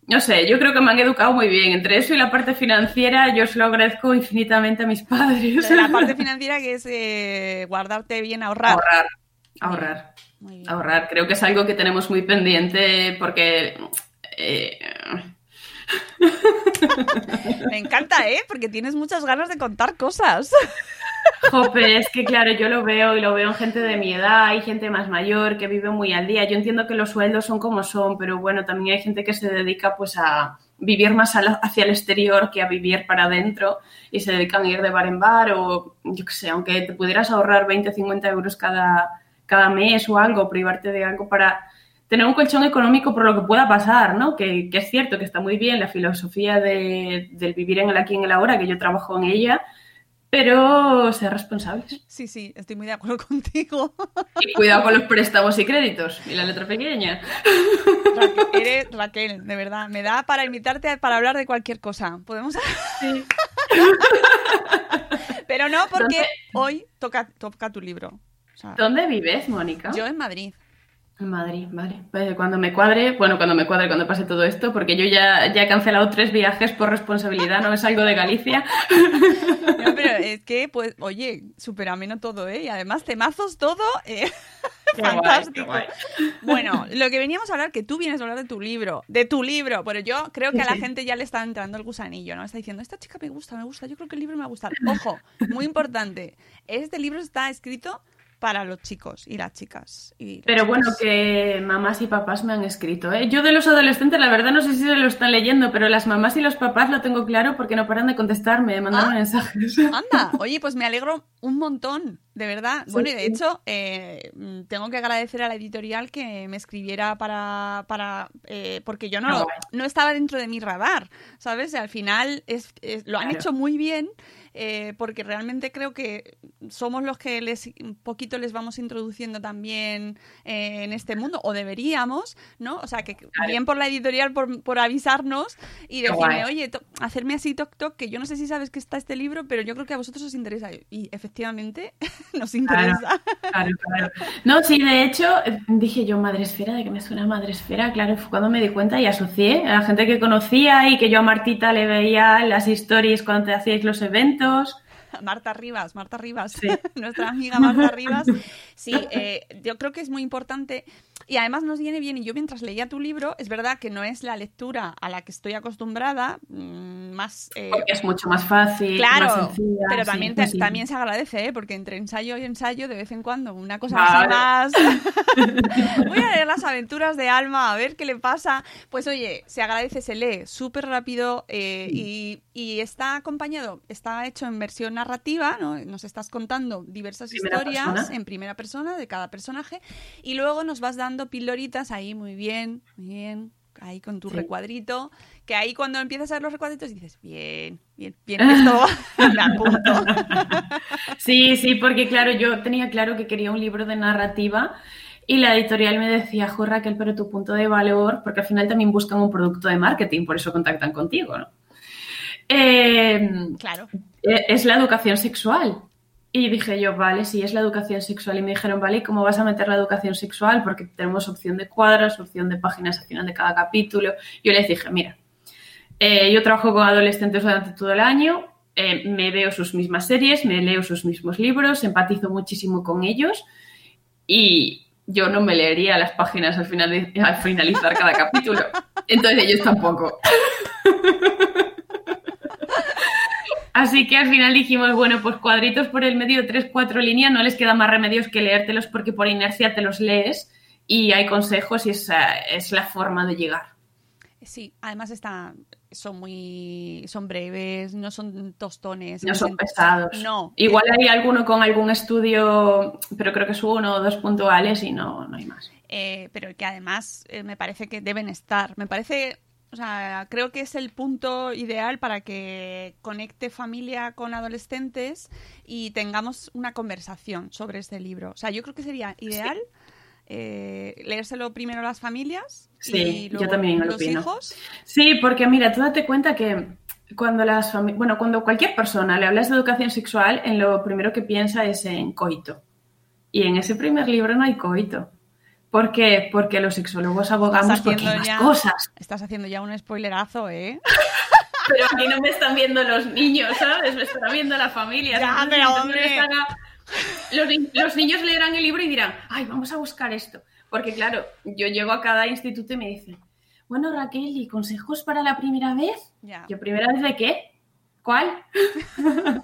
no sé, yo creo que me han educado muy bien. Entre eso y la parte financiera, yo se lo agradezco infinitamente a mis padres. la parte financiera que es eh, guardarte bien, ahorrar. ahorrar, ahorrar. Muy bien. ahorrar. Creo que es algo que tenemos muy pendiente porque... eh, Me encanta, ¿eh? Porque tienes muchas ganas de contar cosas. jope, es que claro, yo lo veo y lo veo en gente de mi edad, hay gente más mayor que vive muy al día. Yo entiendo que los sueldos son como son, pero bueno, también hay gente que se dedica pues a vivir más hacia el exterior que a vivir para adentro y se dedican a ir de bar en bar o yo qué sé, aunque te pudieras ahorrar 20, 50 euros cada, cada mes o algo, privarte de algo para tener un colchón económico por lo que pueda pasar, ¿no? Que, que es cierto que está muy bien la filosofía de, del vivir en el aquí y en el ahora, que yo trabajo en ella, pero ser responsables. Sí, sí, estoy muy de acuerdo contigo. Y cuidado con los préstamos y créditos. Y la letra pequeña. Raquel, eres Raquel, de verdad. Me da para invitarte a- para hablar de cualquier cosa. Podemos. Pero no, porque ¿Dónde- hoy toca, toca tu libro. O sea, ¿Dónde vives, Mónica? yo en Madrid. En Madrid, vale. Pues cuando me cuadre, bueno, cuando me cuadre, cuando pase todo esto, porque yo ya, ya he cancelado tres viajes por responsabilidad, no me salgo de Galicia. No, pero es que, pues, oye, súper ameno todo, ¿eh? Y además temazos todo. eh, Qué guay, Fantástico. qué guay. Bueno, lo que veníamos a hablar, que tú vienes a hablar de tu libro, de tu libro, pero yo creo que a la Sí. gente ya le está entrando el gusanillo, ¿no? Está diciendo, esta chica me gusta, me gusta, yo creo que el libro me va a gustar. Ojo, muy importante, este libro está escrito para los chicos y las chicas. y las Pero bueno, chicas. que mamás y papás me han escrito, ¿eh? Yo de los adolescentes, la verdad, no sé si se lo están leyendo, pero las mamás y los papás lo tengo claro porque no paran de contestarme, de mandarme Ah. mensajes. Anda, oye, pues me alegro un montón, de verdad. Sí, bueno, y de hecho, eh, tengo que agradecer a la editorial que me escribiera para. para eh, porque yo no, Ah, lo- no estaba dentro de mi radar, ¿sabes? Al final es, es- lo han Claro. hecho muy bien. Eh, porque realmente creo que somos los que les un poquito les vamos introduciendo también eh, en este mundo, o deberíamos, ¿no? O sea, que bien por la editorial por, por avisarnos y decirme, oye, hacerme así toc toc, que yo no sé si sabes que está este libro, pero yo creo que a vosotros os interesa. Y efectivamente nos interesa. Claro, claro, No, sí, de hecho, dije yo, madre esfera, de que me suena madre esfera, claro, fue cuando me di cuenta y asocié a la gente que conocía y que yo a Martita le veía las historias cuando te hacíais los eventos. Marta Rivas, Marta Rivas, nuestra amiga Marta Rivas. Sí, eh, yo creo que es muy importante y además nos viene bien. Y yo mientras leía tu libro, es verdad que no es la lectura a la que estoy acostumbrada, mm, más... Eh, porque es mucho más fácil, claro, más sencilla, pero también, también se agradece, ¿eh? porque entre ensayo y ensayo, de vez en cuando, una cosa más... Voy a leer las aventuras de Alma, a ver qué le pasa. Pues oye, se agradece, se lee súper rápido eh, y, y, está acompañado, está hecho en versión narrativa, ¿no? Nos estás contando diversas historias en primera persona de cada personaje y luego nos vas dando piloritas ahí muy bien, muy bien, ahí con tu recuadrito, que ahí cuando empiezas a ver los recuadritos dices, bien, bien, bien, esto me apunto. Sí, sí, porque claro, yo tenía claro que quería un libro de narrativa y la editorial me decía, jo Raquel, pero tu punto de valor, porque al final también buscan un producto de marketing, por eso contactan contigo, ¿no? Em, claro. E, es la educación sexual. Y dije yo, vale, si es la educación sexual. Y me dijeron, vale, ¿cómo vas a meter la educación sexual? Porque tenemos opción de cuadros, opción de páginas al final de cada capítulo. Yo les dije, mira, eh, yo trabajo con adolescentes durante todo el año, eh, me veo sus mismas series, me leo sus mismos libros, empatizo muchísimo con ellos y yo no me leería las páginas al, final al finalizar cada capítulo. Entonces ellos tampoco. Así que al final dijimos, bueno, pues cuadritos por el medio, tres, cuatro líneas, no les queda más remedios que leértelos porque por inercia te los lees y hay consejos y esa es la forma de llegar. Sí, además está, son muy, son breves, no son tostones. No son pesados. No. Igual hay alguno con algún estudio, pero creo que es uno o dos puntuales y no, no hay más. Eh, pero que además eh, me parece que deben estar. Me parece o sea, creo que es el punto ideal para que conecte familia con adolescentes y tengamos una conversación sobre este libro. O sea, yo creo que sería ideal eh, leérselo primero a las familias sí, y luego yo también los hijos. Sí, porque mira, tú date cuenta que cuando las bueno, cuando cualquier persona le hablas de educación sexual, en lo primero que piensa es en coito. Y en ese primer libro no hay coito. ¿Por qué? Porque los sexólogos abogamos por más cosas. Estás haciendo ya un spoilerazo, ¿eh? pero aquí no me están viendo los niños, ¿sabes? Me están viendo la familia. Ya, pero hombre. Los, los, niños leerán el libro y dirán, ay, vamos a buscar esto. Porque claro, yo llego a cada instituto y me dicen, bueno, Raquel, ¿y consejos para la primera vez? ¿Yo primera vez de qué? ¿Cuál?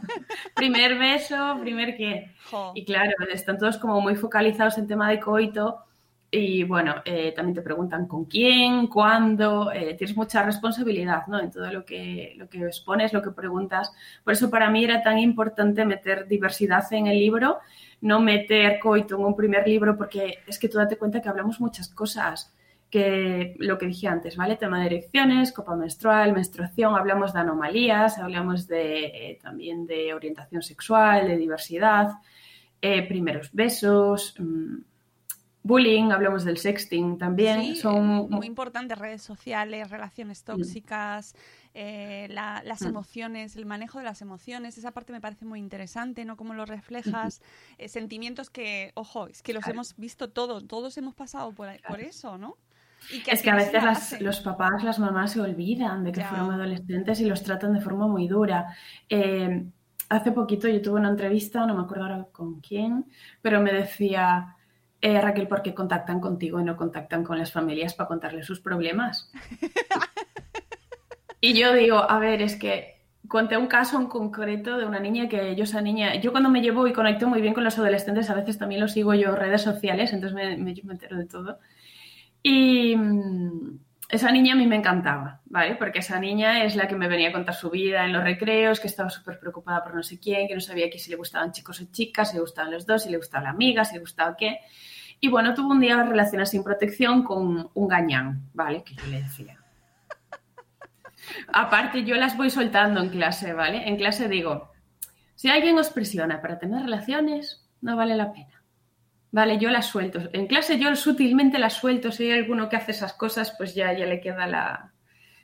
primer beso, primer qué. Y claro, están todos como muy focalizados en tema de coito y bueno, eh, también te preguntan con quién, cuándo, eh, tienes mucha responsabilidad ¿no? en todo lo que, lo que expones, lo que preguntas. Por eso para mí era tan importante meter diversidad en el libro, no meter coito en un primer libro, porque es que tú date cuenta que hablamos muchas cosas, que lo que dije antes, ¿vale? Tema de erecciones, copa menstrual, menstruación, hablamos de anomalías, hablamos de, eh, también de orientación sexual, de diversidad, primeros besos. Mmm, bullying, hablamos del sexting también. son muy importantes redes sociales, relaciones mm. tóxicas, eh, las mm. emociones, el manejo de las emociones. Esa parte me parece muy interesante, ¿no? Cómo lo reflejas. Eh, sentimientos que, ojo, es que los hemos visto todos, todos hemos pasado por, por eso, ¿no? es que a veces los papás, las mamás se olvidan de que fueron adolescentes y los tratan de forma muy dura. Eh, hace poquito yo tuve una entrevista, no me acuerdo ahora con quién, pero me decía, eh, Raquel, ¿por qué contactan contigo y no contactan con las familias para contarles sus problemas? y yo digo, a ver, es que conté un caso en concreto de una niña que yo, esa niña, yo cuando me llevo y conecto muy bien con los adolescentes, a veces también los sigo yo en redes sociales, entonces me, me, me entero de todo. Y mm, esa niña a mí me encantaba, ¿vale? Porque esa niña es la que me venía a contar su vida en los recreos, que estaba súper preocupada por no sé quién, que no sabía que si le gustaban chicos o chicas, si le gustaban los dos, si le gustaba la amiga, si le gustaba qué. Y bueno, tuvo un día relaciones sin protección con un gañán, ¿vale? Que yo le decía. Aparte, yo las voy soltando en clase, ¿vale? En clase digo, Si alguien os presiona para tener relaciones, no vale la pena. Vale, yo las suelto. En clase yo sutilmente las suelto. Si hay alguno que hace esas cosas, pues ya, ya le queda la...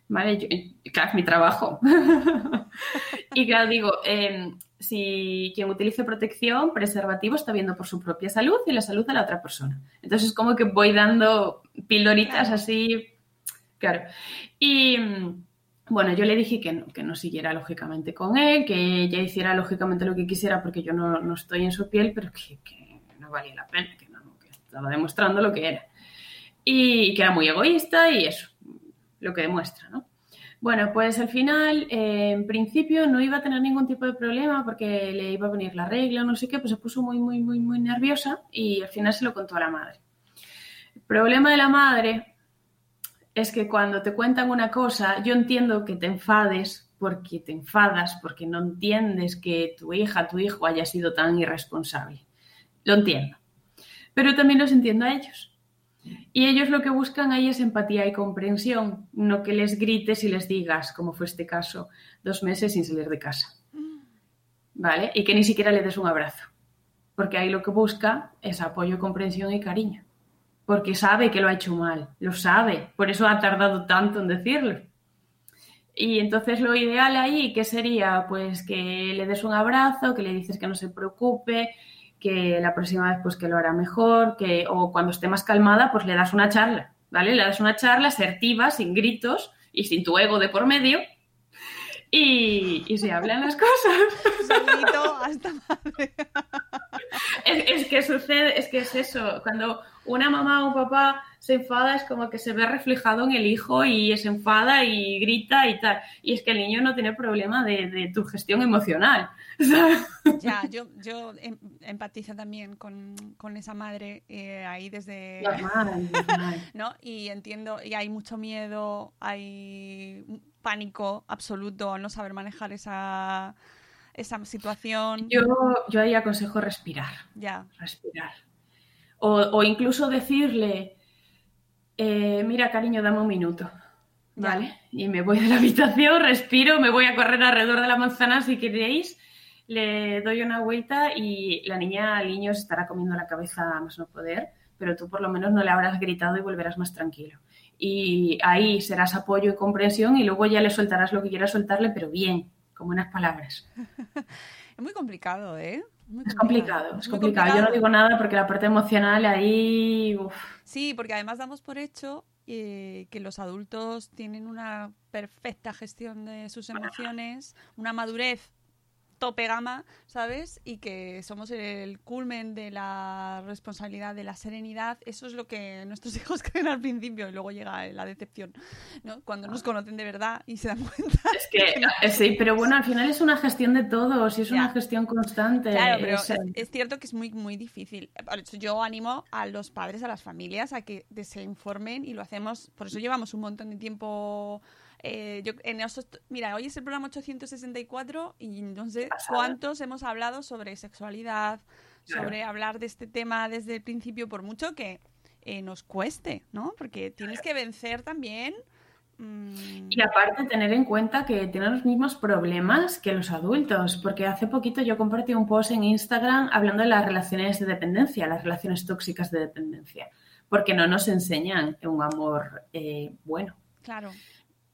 Vale, yo, claro, es mi trabajo. y claro, digo, eh, si quien utilice protección, preservativo, está viendo por su propia salud y la salud de la otra persona. Entonces, como que voy dando pildoritas así, claro. Y bueno, yo le dije que no, que no siguiera lógicamente con él, que ella hiciera lógicamente lo que quisiera porque yo no, no estoy en su piel, pero que, valía la pena, que, no, que estaba demostrando lo que era. Y que era muy egoísta y eso, lo que demuestra, ¿no? Bueno, pues al final, eh, en principio, no iba a tener ningún tipo de problema porque le iba a venir la regla no sé qué, pues se puso muy, muy, muy, muy nerviosa y al final se lo contó a la madre. El problema de la madre es que cuando te cuentan una cosa, yo entiendo que te enfades porque te enfadas, porque no entiendes que tu hija, tu hijo haya sido tan irresponsable. Lo entiendo. Pero también los entiendo a ellos y ellos lo que buscan ahí es empatía y comprensión, no que les grites y les digas, como fue este caso, dos meses sin salir de casa. ¿Vale? Y que ni siquiera le des un abrazo. Porque ahí lo que busca es apoyo, comprensión y cariño. Porque sabe que lo ha hecho mal, lo sabe, por eso ha tardado tanto en decirlo. Y entonces lo ideal ahí, ¿qué sería? Pues que le des un abrazo, que le dices que no se preocupe, que la próxima vez pues que lo hará mejor, que, o cuando esté más calmada, pues le das una charla, ¿vale? Le das una charla asertiva, sin gritos y sin tu ego de por medio. Y, y se hablan las cosas. hasta madre. Es, es, que sucede, es que es eso. Cuando una mamá o un papá se enfada, es como que se ve reflejado en el hijo y se enfada y grita y tal. Y es que el niño no tiene problema de, de tu gestión emocional. Ya, yo, yo em, empatizo también con, con esa madre eh, ahí desde... Normal, normal. ¿no? Y entiendo, y hay mucho miedo, hay pánico absoluto no saber manejar esa, esa situación. Yo, yo ahí aconsejo respirar. Ya. Respirar. O, o incluso decirle, eh, mira cariño, dame un minuto. ¿Vale? Y me voy de la habitación, respiro, me voy a correr alrededor de la manzana si queréis le doy una vuelta y la niña al niño se estará comiendo la cabeza a más no poder, pero tú por lo menos no le habrás gritado y volverás más tranquilo. Y ahí serás apoyo y comprensión y luego ya le soltarás lo que quieras soltarle, pero bien, con buenas palabras. Es muy complicado, ¿eh? Muy es complicado, es complicado. complicado. Yo no digo nada porque la parte emocional ahí... Uf. Sí, porque además damos por hecho eh, que los adultos tienen una perfecta gestión de sus emociones, una madurez tope gama, ¿sabes? Y que somos el culmen de la responsabilidad, de la serenidad. Eso es lo que nuestros hijos creen al principio y luego llega la decepción, ¿no? Cuando nos conocen de verdad y se dan cuenta. Es que, eh, sí, pero bueno, al final es una gestión de todos y es ya. una gestión constante. Claro, pero es, es, cierto que es muy, muy difícil. Por eso yo animo a los padres, a las familias, a que se informen y lo hacemos. Por eso llevamos un montón de tiempo eh, yo, en esos, mira, hoy es el programa 864 y no sé cuántos hemos hablado sobre sexualidad, claro. sobre hablar de este tema desde el principio, por mucho que eh, nos cueste, ¿no? Porque tienes que vencer también. Mmm... Y aparte tener en cuenta que tienen los mismos problemas que los adultos, porque hace poquito yo compartí un post en Instagram hablando de las relaciones de dependencia, las relaciones tóxicas de dependencia, porque no nos enseñan un amor eh, bueno. Claro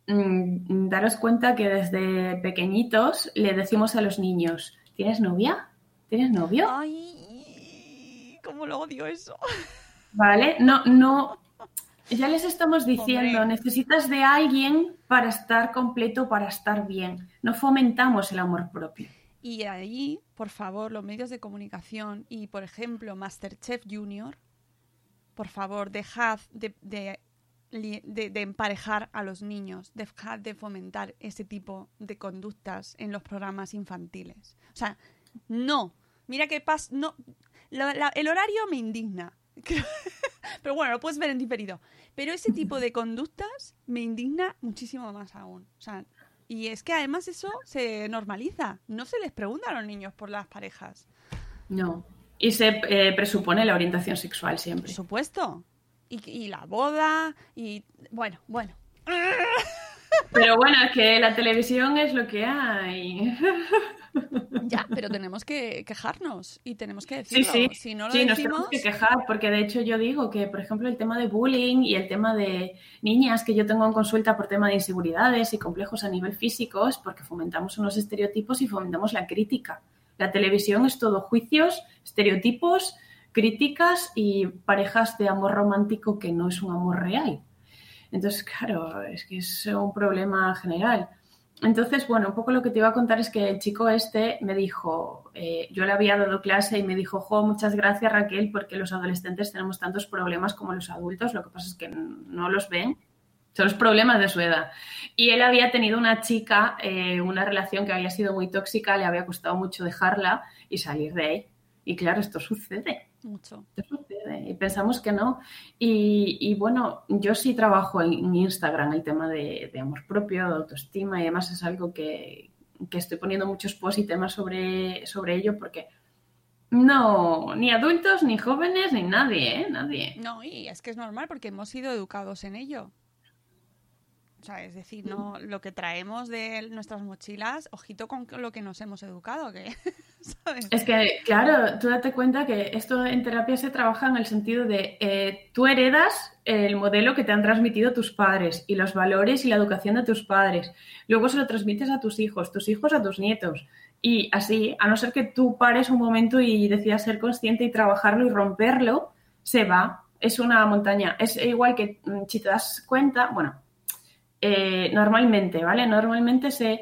mmm, daros cuenta que desde pequeñitos le decimos a los niños, ¿tienes novia? ¿Tienes novio? Ay, cómo lo odio eso. Vale, no, no. Ya les estamos diciendo, Hombre. necesitas de alguien para estar completo, para estar bien. No fomentamos el amor propio. Y ahí, por favor, los medios de comunicación y, por ejemplo, Masterchef Junior, por favor, dejad de, de de, de, emparejar a los niños, dejar de fomentar ese tipo de conductas en los programas infantiles. O sea, no. Mira qué pasa. No, la, la, el horario me indigna. Pero bueno, lo puedes ver en diferido. Pero ese tipo de conductas me indigna muchísimo más aún. O sea, y es que además eso se normaliza. No se les pregunta a los niños por las parejas. No. Y se eh, presupone la orientación sexual siempre. Por supuesto y, y la boda y bueno, bueno. Pero bueno, es que la televisión es lo que hay. Ya, pero tenemos que quejarnos y tenemos que Sí, decirlo. sí, Si no lo sí, nos decimos, tenemos que quejar, porque de hecho yo digo que, por ejemplo, el tema de bullying y el tema de niñas que yo tengo en consulta por tema de inseguridades y complejos a nivel físico es porque fomentamos unos estereotipos y fomentamos la crítica. La televisión es todo juicios, estereotipos, críticas y parejas de amor romántico que no es un amor real. Entonces, claro, es que es un problema general. Entonces, bueno, un poco lo que te iba a contar es que el chico este me dijo, eh, yo le había dado clase y me dijo, jo, muchas gracias Raquel, porque los adolescentes tenemos tantos problemas como los adultos, lo que pasa es que no los ven, son los problemas de su edad. Y él había tenido una chica, eh, una relación que había sido muy tóxica, le había costado mucho dejarla y salir de ahí. Y claro, esto sucede. Mucho. Sucede y pensamos que no. Y, y bueno, yo sí trabajo en, Instagram el tema de, de amor propio, de autoestima y demás es algo que, que estoy poniendo muchos posts y temas sobre, sobre ello porque no, ni adultos, ni jóvenes, ni nadie, ¿eh? Nadie. No, y es que es normal porque hemos sido educados en ello. Sea, es decir, no lo que traemos de nuestras mochilas, ojito con lo que nos hemos educado, que ¿sabes? Es que, claro, tú date cuenta que esto en terapia se trabaja en el sentido de eh, tú heredas el modelo que te han transmitido tus padres y los valores y la educación de tus padres. Luego se lo transmites a tus hijos, tus hijos a tus nietos. Y así, a no ser que tú pares un momento y decidas ser consciente y trabajarlo y romperlo, se va. Es una montaña. Es igual que mm, si te das cuenta, bueno, eh, normalmente, ¿vale? Normalmente se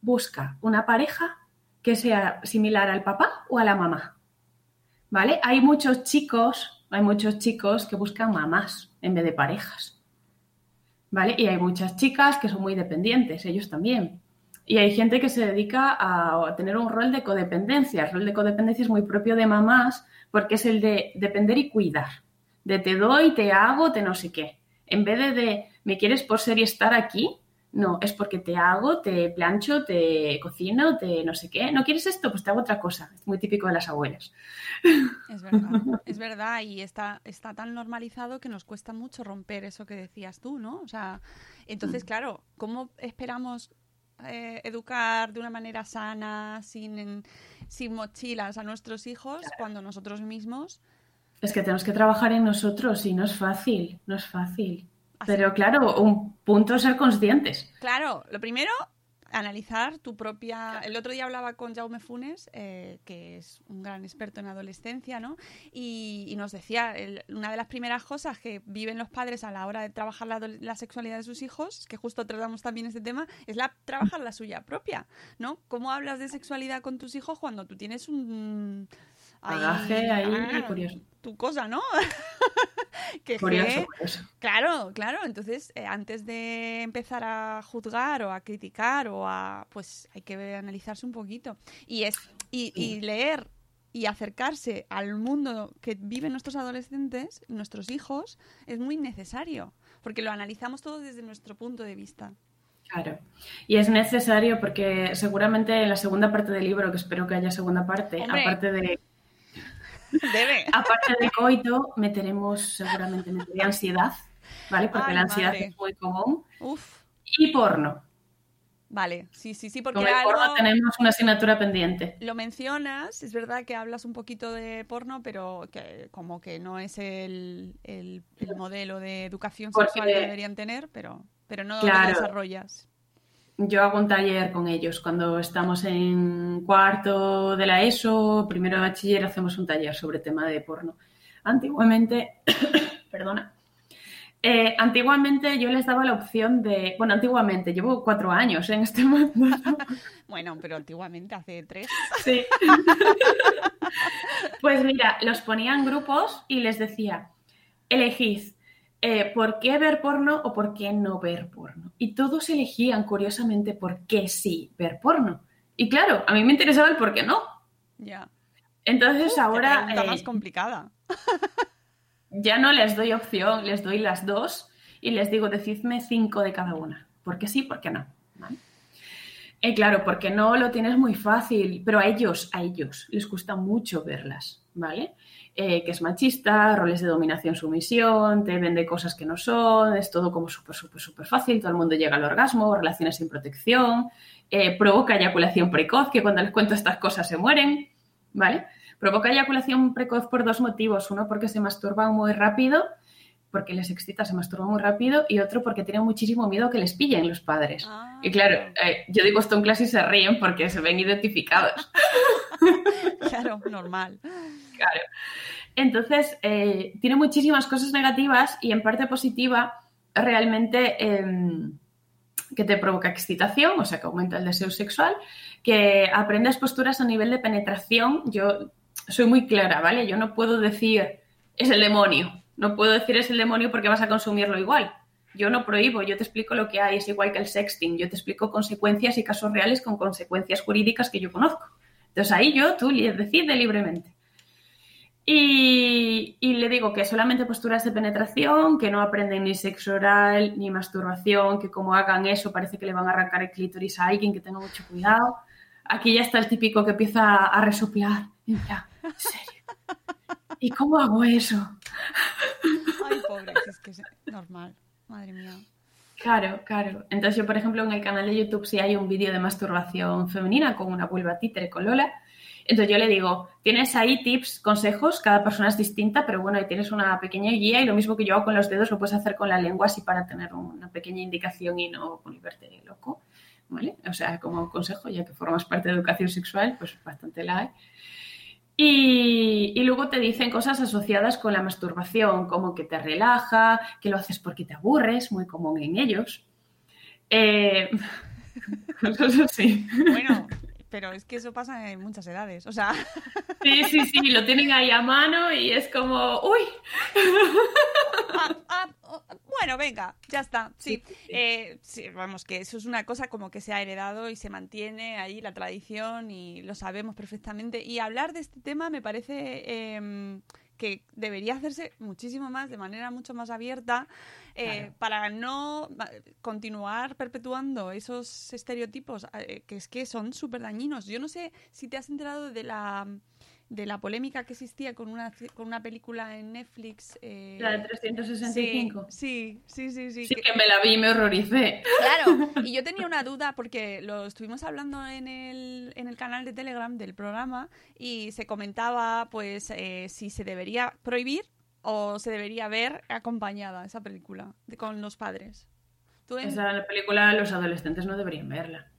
busca una pareja que sea similar al papá o a la mamá, ¿vale? Hay muchos chicos, hay muchos chicos que buscan mamás en vez de parejas, ¿vale? Y hay muchas chicas que son muy dependientes, ellos también. Y hay gente que se dedica a, tener un rol de codependencia. El rol de codependencia es muy propio de mamás porque es el de depender y cuidar. De te doy, te hago, te no sé qué. En vez de, de me quieres por ser y estar aquí, no, es porque te hago, te plancho, te cocino, te no sé qué. ¿No quieres esto? Pues te hago otra cosa. Es muy típico de las abuelas. Es verdad, es verdad, y está, está tan normalizado que nos cuesta mucho romper eso que decías tú, ¿no? O sea, entonces, claro, ¿cómo esperamos eh, educar de una manera sana, sin, sin mochilas a nuestros hijos, cuando nosotros mismos... Es que tenemos que trabajar en nosotros y no es fácil, no es fácil. Así- Pero claro, un punto es ser conscientes. Claro, lo primero, analizar tu propia... El otro día hablaba con Jaume Funes, eh, que es un gran experto en adolescencia, ¿no? Y, y nos decía, el- una de las primeras cosas que viven los padres a la hora de trabajar la, la sexualidad de sus hijos, que justo tratamos también este tema, es la trabajar la suya propia, ¿no? ¿Cómo hablas de sexualidad con tus hijos cuando tú tienes un... Bagaje ahí, ah, curioso. Tu cosa, ¿no? que Curioso. Claro, claro. Entonces, eh, antes de empezar a juzgar o a criticar o a, pues, hay que analizarse un poquito y es y, y leer y acercarse al mundo que viven nuestros adolescentes, nuestros hijos, es muy necesario porque lo analizamos todo desde nuestro punto de vista. Claro. Y es necesario porque seguramente en la segunda parte del libro, que espero que haya segunda parte, Hombre. aparte de Debe. aparte de coito, meteremos seguramente meteré ansiedad, ¿vale? Porque Ay, la ansiedad madre. es muy común. Uf. Y porno. Vale, sí, sí, sí, porque Con el algo... porno tenemos una asignatura pendiente. Lo mencionas, es verdad que hablas un poquito de porno, pero que como que no es el, el- el modelo de educación Porque- sexual que deberían tener, pero, pero no Claro. lo desarrollas. Yo hago un taller con ellos. Cuando estamos en cuarto de la ESO, primero de bachiller, hacemos un taller sobre tema de porno. Antiguamente, perdona, Eh, antiguamente yo les daba la opción de, bueno, antiguamente, llevo cuatro años en este mundo. Bueno, pero antiguamente, hace tres. Sí. pues mira, los ponía en grupos y les decía, elegid eh, por qué ver porno o por qué no ver porno. Y todos elegían, curiosamente, por qué sí ver porno. Y claro, a mí me interesaba el por qué no. Ya. Entonces ahora pregunta eh, más complicada. ya no les doy opción, les doy las dos y les digo, decidme cinco de cada una. ¿Por qué sí, por qué no? ¿Vale? Y claro, porque no lo tienes muy fácil, pero a ellos, a ellos les cuesta mucho verlas, ¿vale? Eh, que es machista, roles de dominación-sumisión, te vende cosas que no son, es todo como súper, súper, súper fácil, todo el mundo llega al orgasmo, relaciones sin protección, eh, provoca eyaculación precoz, que cuando les cuento estas cosas se mueren, ¿vale? Provoca eyaculación precoz por dos motivos. Uno, porque se masturba muy rápido, porque les excita, se masturba muy rápido, y otro, porque tienen muchísimo miedo que les pillen los padres. Ah. Y claro, eh, yo digo esto en clase y se ríen porque se ven identificados. Claro, normal. Claro. Entonces, eh, tiene muchísimas cosas negativas y en parte positiva, realmente em, que te provoca excitación, o sea, que aumenta el deseo sexual, que aprendes posturas a nivel de penetración. Yo soy muy clara, ¿vale? Yo no puedo decir es el demonio, no puedo decir es el demonio porque vas a consumirlo igual. Yo no prohíbo, yo te explico lo que hay, es igual que el sexting, yo te explico consecuencias y casos reales con consecuencias jurídicas que yo conozco. Entonces ahí yo, tú decide libremente. Y, le digo que solamente posturas de penetración, que no aprenden ni sexo oral ni masturbación, que como hagan eso parece que le van a arrancar el clítoris a alguien, que tenga mucho cuidado. Aquí ya está el típico que empieza a resoplar. ¿en serio? ¿Y cómo hago eso? Ay, pobre, es que es normal. Madre mía. Claro, claro. Entonces yo, por ejemplo, en el canal de YouTube sí hay un vídeo de masturbación femenina con una vulva títere con Lola. Entonces yo le digo, tienes ahí tips, consejos, cada persona es distinta, pero bueno, ahí tienes una pequeña guía y lo mismo que yo hago con los dedos lo puedes hacer con la lengua así para tener una pequeña indicación y no volverte loco, ¿vale? O sea, como consejo, ya que formas parte de educación sexual, pues bastante la hay. Y, luego te dicen cosas asociadas con la masturbación, como que te relaja, que lo haces porque te aburres, muy común en ellos. Eh, cosas así. Bueno, pero es que eso pasa en muchas edades, o sea... Sí, sí, sí, lo tienen ahí a mano y es como, uy. Ah, ah, oh, bueno, venga, ya está. Sí, Sí, sí. Eh, sí, vamos, que eso es una cosa como que se ha heredado y se mantiene ahí la tradición y lo sabemos perfectamente. Y hablar de este tema me parece eh, que debería hacerse muchísimo más, de manera mucho más abierta, eh, Claro. para no continuar perpetuando esos estereotipos eh, que es que son súper dañinos. Yo no sé si te has enterado de la de la polémica que existía con una con una película en Netflix. eh, La de 365. Sí, sí, sí, sí. Sí, que- que me la vi y me horroricé. Claro, y yo tenía una duda porque lo estuvimos hablando en el, en el canal de Telegram del programa y se comentaba pues eh, si se debería prohibir o se debería ver acompañada esa película de- con los padres. ¿Tú en- Esa película los adolescentes no deberían verla.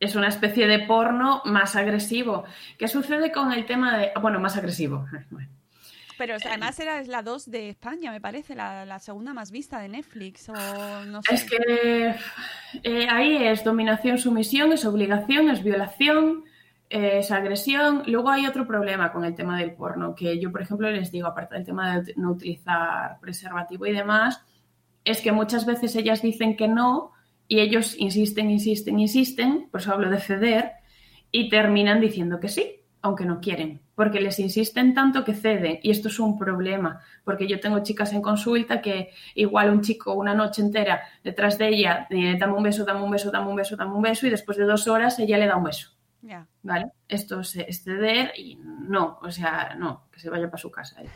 Es una especie de porno más agresivo. ¿Qué sucede con el tema de... Bueno, más agresivo. Bueno. Pero o sea, además era la 2 de España, me parece, la, la segunda más vista de Netflix o no sé. Es que eh, ahí es dominación, sumisión, es obligación, es violación, eh, es agresión. Luego hay otro problema con el tema del porno, que yo, por ejemplo, les digo, aparte del tema de no utilizar preservativo y demás, es que muchas veces ellas dicen que no y ellos insisten, insisten, insisten, por eso hablo de ceder, y terminan diciendo que sí, aunque no quieren, porque les insisten tanto que ceden y esto es un problema, porque yo tengo chicas en consulta que igual un chico una noche entera detrás de ella, eh, dame un beso, dame un beso, dame un beso, dame un beso y después de dos horas ella le da un beso, Ya. ¿vale? Esto es, es ceder y no, o sea, no, que se vaya para su casa. eh.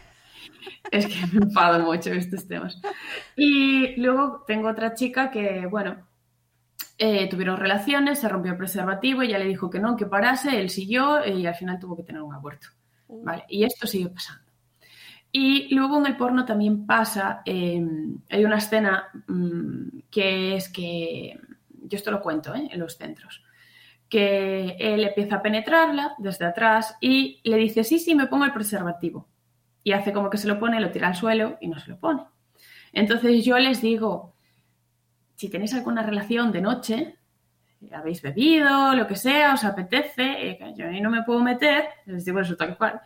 Es que me enfado mucho estos temas. Y luego tengo otra chica que, bueno, eh, tuvieron relaciones, se rompió el preservativo, ella le dijo que no, que parase, él siguió eh, y al final tuvo que tener un aborto. ¿vale? Y esto sigue pasando. Y luego en el porno también pasa, eh, hay una escena mm, que es que, yo esto lo cuento ¿eh? en los centros, que él empieza a penetrarla desde atrás y le dice, sí, sí, me pongo el preservativo. Y hace como que se lo pone, lo tira al suelo y no se lo pone. Entonces yo les digo, si tenéis alguna relación de noche, habéis bebido, lo que sea, os apetece, eh, yo ahí no me puedo meter, les digo eso tal cual,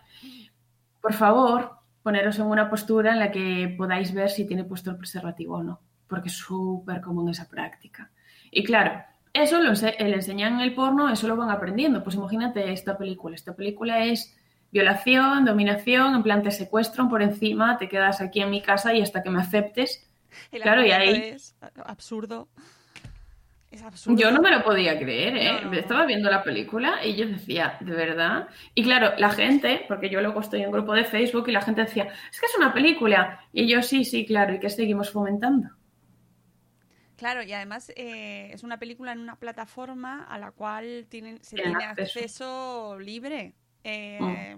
por favor, poneros en una postura en la que podáis ver si tiene puesto el preservativo o no, porque es súper común esa práctica. Y claro, eso lo le enseñan en el porno, eso lo van aprendiendo. Pues imagínate esta película. Esta película es violación, dominación, en plan te secuestran por encima, te quedas aquí en mi casa y hasta que me aceptes. claro, y ahí- es absurdo. Es absurdo. Yo no me lo podía creer, ¿eh? No, no, no. Estaba viendo la película y yo decía, ¿de verdad? Y claro, la gente, porque yo luego estoy en un grupo de Facebook y la gente decía, es que es una película. Y yo, sí, sí, claro, ¿y qué seguimos fomentando? Claro, y además eh, es una película en una plataforma a la cual tienen, se tiene acceso. acceso libre. Eh,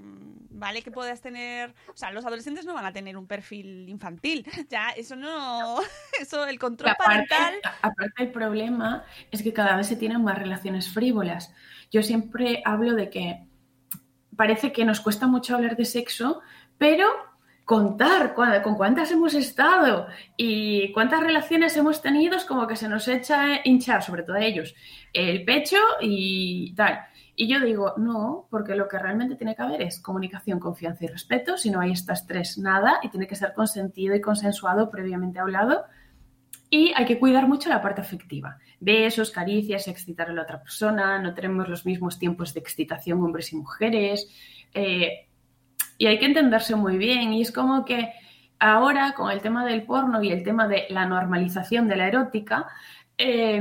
Vale que puedas tener, o sea, los adolescentes no van a tener un perfil infantil, ya eso no, eso el control aparte, parental, aparte el problema es que cada vez se tienen más relaciones frívolas. Yo siempre hablo de que parece que nos cuesta mucho hablar de sexo, pero contar cua- con cuántas hemos estado y cuántas relaciones hemos tenido es como que se nos echa hinchar, sobre todo a ellos, el pecho y tal. Y yo digo, no, porque lo que realmente tiene que haber es comunicación, confianza y respeto. Si no hay estas tres, nada, y tiene que ser consentido y consensuado, previamente hablado. Y hay que cuidar mucho la parte afectiva. Besos, caricias, excitar a la otra persona. No tenemos los mismos tiempos de excitación hombres y mujeres. Eh, y hay que entenderse muy bien. Y es como que ahora, con el tema del porno y el tema de la normalización de la erótica, eh,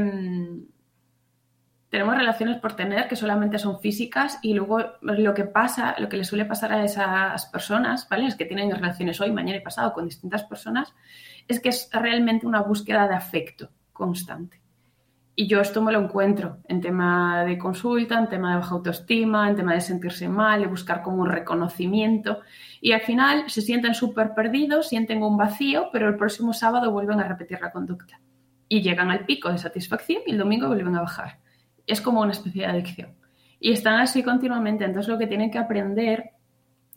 tenemos relaciones por tener que solamente son físicas y luego lo que pasa, lo que le suele pasar a esas personas, ¿vale? Es que tienen relaciones hoy, mañana y pasado con distintas personas, es que es realmente una búsqueda de afecto constante. Y yo esto me lo encuentro en tema de consulta, en tema de baja autoestima, en tema de sentirse mal, de buscar como un reconocimiento. Y al final se sienten súper perdidos, sienten un vacío, pero el próximo sábado vuelven a repetir la conducta. Y llegan al pico de satisfacción y el domingo vuelven a bajar. Es como una especie de adicción. Y están así continuamente. Entonces lo que tienen que aprender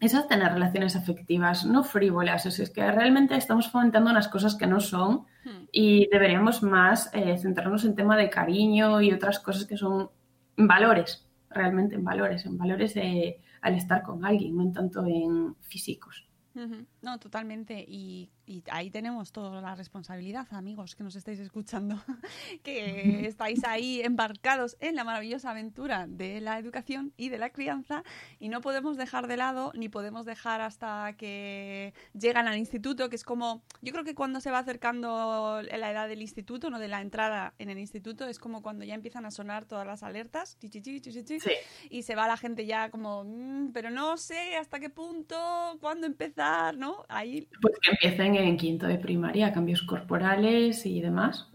es a tener relaciones afectivas, no frívolas. O sea, es que realmente estamos fomentando unas cosas que no son y deberíamos más eh, centrarnos en tema de cariño y otras cosas que son valores, realmente en valores, en valores de, al estar con alguien, no en tanto en físicos. No, totalmente. Y, y ahí tenemos toda la responsabilidad, amigos, que nos estáis escuchando, que estáis ahí embarcados en la maravillosa aventura de la educación y de la crianza y no podemos dejar de lado ni podemos dejar hasta que llegan al instituto, que es como, yo creo que cuando se va acercando la edad del instituto, no de la entrada en el instituto, es como cuando ya empiezan a sonar todas las alertas, y se va la gente ya como, "Mm, pero no sé hasta qué punto, cuándo empezar, ¿no? Ahí. Pues que empiecen en quinto de primaria, cambios corporales y demás.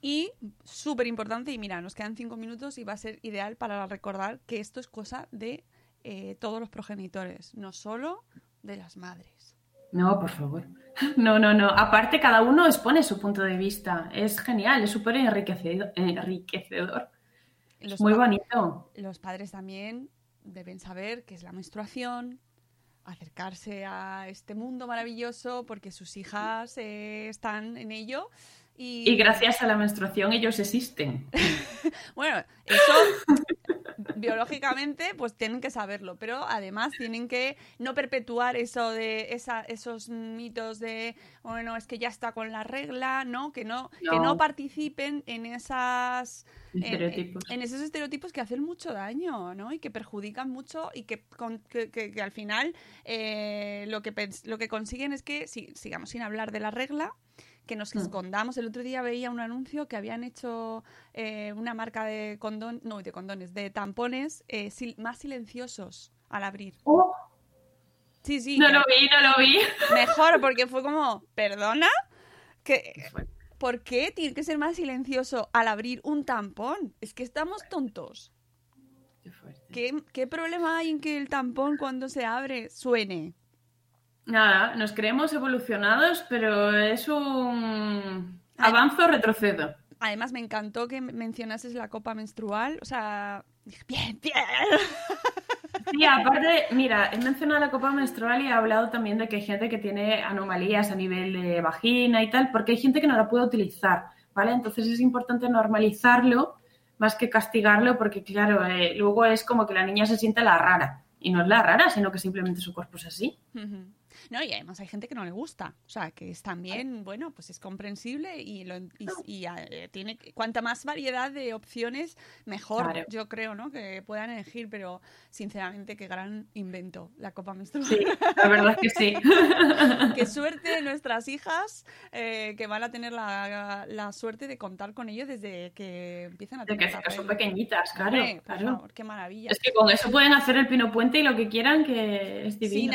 Y súper importante, y mira, nos quedan cinco minutos y va a ser ideal para recordar que esto es cosa de eh, todos los progenitores, no solo de las madres. No, por favor. No, no, no. Aparte, cada uno expone su punto de vista. Es genial, es súper enriquecedor. enriquecedor. Los Muy bonito. Los padres también deben saber qué es la menstruación, acercarse a este mundo maravilloso porque sus hijas eh, están en ello. Y, Y gracias a la menstruación ellos existen. Bueno, eso biológicamente pues tienen que saberlo, pero además tienen que no perpetuar eso de esa, esos mitos de bueno, es que ya está con la regla, ¿no? Que no, que No. participen en esas Estereotipos. En, esos estereotipos que hacen mucho daño, ¿no? Y que perjudican mucho y que, con- que, que- que al final eh, lo, que lo que consiguen es que si, sigamos sin hablar de la regla, que nos Mm. escondamos. El otro día veía un anuncio que habían hecho eh, una marca de condón, no, de condones, de tampones eh, sil- más silenciosos al abrir. Oh, Sí, sí. no lo vi, no lo vi. Mejor, porque fue como, ¿perdona? que ¿Por qué tiene que ser más silencioso al abrir un tampón? Es que estamos tontos. Qué fuerte. ¿Qué, qué problema hay en que el tampón cuando se abre suene? Nada, nos creemos evolucionados, pero es un avanzo o retrocedo. Además, me encantó que mencionases la copa menstrual. O sea, dije, bien, bien. Sí, aparte, mira, he mencionado la copa menstrual y he hablado también de que hay gente que tiene anomalías a nivel de vagina y tal, porque hay gente que no la puede utilizar, ¿vale? Entonces es importante normalizarlo más que castigarlo, porque claro, eh, luego es como que la niña se siente la rara. Y no es la rara, sino que simplemente su cuerpo es así. No, y además hay gente que no le gusta. O sea, que es también, bueno, pues es comprensible y, lo, y, y, eh, tiene cuanta más variedad de opciones, mejor, Claro. yo creo, ¿no? Que puedan elegir, pero sinceramente, qué gran invento la copa menstrual. Sí, la verdad es que sí. qué suerte nuestras hijas eh, que van a tener la, la suerte de contar con ello desde que empiezan a De tener que papel. son pequeñitas, claro. Hombre, por claro. favor, qué maravilla. Es que con eso pueden hacer el pino puente y lo que quieran, que es Sin divino.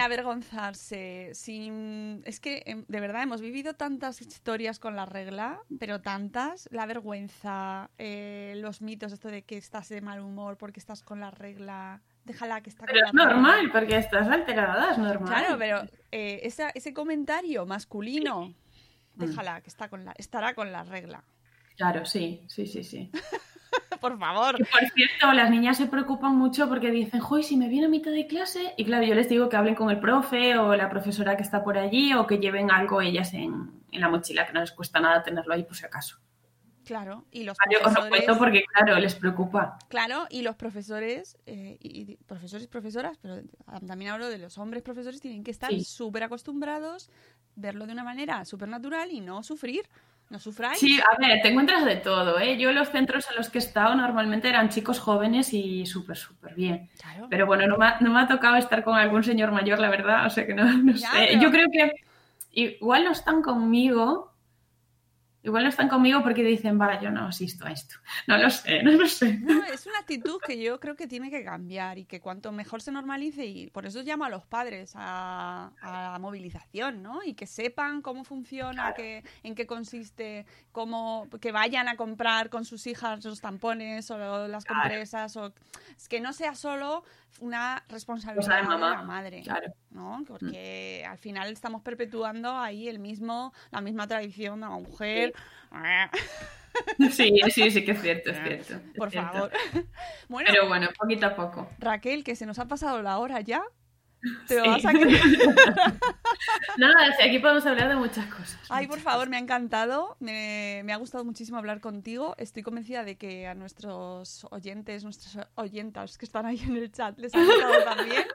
Sin... Es que, em, de verdad, hemos vivido tantas historias con la regla, pero tantas. La vergüenza, eh, los mitos, esto de que estás de mal humor porque estás con la regla. Déjala que está Pero con es la regla. normal, porque estás alterada, es normal. Claro, pero eh, esa- ese comentario masculino, Mm. déjala que está con la, estará con la regla. Claro, sí, sí, sí, sí. Por favor. Por cierto, las niñas se preocupan mucho porque dicen, joy, si me viene a mitad de clase. Y claro, yo les digo que hablen con el profe o la profesora que está por allí o que lleven algo ellas en, en la mochila, que no les cuesta nada tenerlo ahí por si acaso. Claro, y los Vale, os lo profesores... cuento porque, claro, les preocupa. Claro, y los profesores, eh, y, profesores y profesoras, pero también hablo de los hombres profesores, tienen que estar Sí. súper acostumbrados, verlo de una manera súper natural y no sufrir. No sufráis. Sí, a ver, te encuentras de todo, ¿eh? Yo los centros en los que he estado normalmente eran chicos jóvenes y súper, súper bien. Claro. Pero bueno, no me, ha, no me ha tocado estar con algún señor mayor, la verdad, o sea que no, no Ya, sé. pero- Yo creo que igual no están conmigo, igual no están conmigo porque dicen, va, yo no asisto a esto. No lo sé, no lo sé. No, es una actitud que yo creo que tiene que cambiar y que cuanto mejor se normalice, y por eso llamo a los padres a, a la movilización, ¿no? Y que sepan cómo funciona, que, en qué consiste, cómo, que vayan a comprar con sus hijas los tampones o las Claro. compresas, o es que no sea solo una responsabilidad Cosa de la madre. Claro. ¿no? Porque al final estamos perpetuando ahí el mismo, la misma tradición de la mujer. Sí, sí, sí que es cierto, es cierto. es Por cierto. favor. Bueno, Pero bueno, poquito a poco. Raquel, que se nos ha pasado la hora ya. Te lo Sí. vas a creer. Nada, sí, aquí podemos hablar de muchas cosas. Ay, por favor, me ha encantado. Me, me ha gustado muchísimo hablar contigo. Estoy convencida de que a nuestros oyentes, nuestras oyentas que están ahí en el chat, les ha gustado también.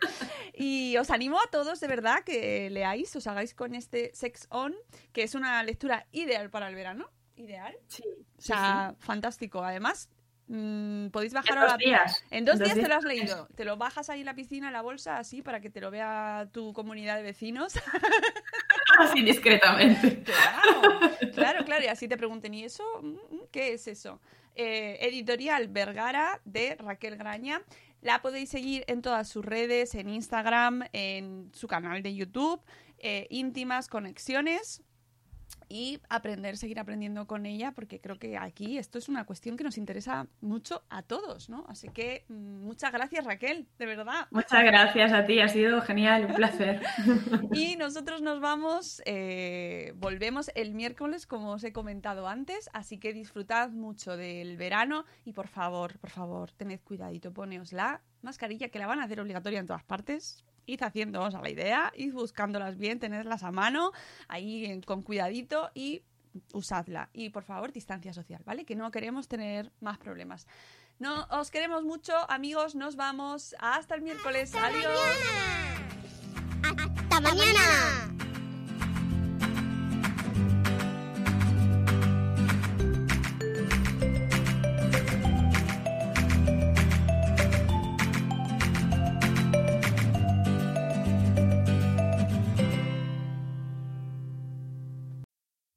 Y os animo a todos, de verdad, que leáis, os hagáis con este Sex On, que es una lectura ideal para el verano. Ideal. Sí, O sí, sea, fantástico. Además, mm, podéis bajar En ahora. dos días. En dos días te lo has leído. Te lo bajas ahí en la piscina, en la bolsa, así, para que te lo vea tu comunidad de vecinos. Así discretamente. Claro, claro, claro. Y así te pregunten, ¿y eso? Mm, mm, ¿Qué es eso? Eh, editorial Vergara de Raquel Graña. La podéis seguir en todas sus redes, en Instagram, en su canal de YouTube, eh, íntimas conexiones y aprender, seguir aprendiendo con ella, porque creo que aquí esto es una cuestión que nos interesa mucho a todos, ¿no? Así que mm, muchas gracias, Raquel, de verdad. Muchas gracias a ti, ha sido genial, un placer. Y nosotros nos vamos, eh, volvemos el miércoles, como os he comentado antes, así que disfrutad mucho del verano y por favor, por favor, tened cuidadito, poneos la mascarilla que la van a hacer obligatoria en todas partes. Id haciéndoos a la idea, id buscándolas bien, tenedlas a mano, ahí con cuidadito y usadla. Y por favor, distancia social, ¿vale? Que no queremos tener más problemas. No, os queremos mucho, amigos, nos vamos. Hasta el miércoles. Adiós. ¡Hasta mañana!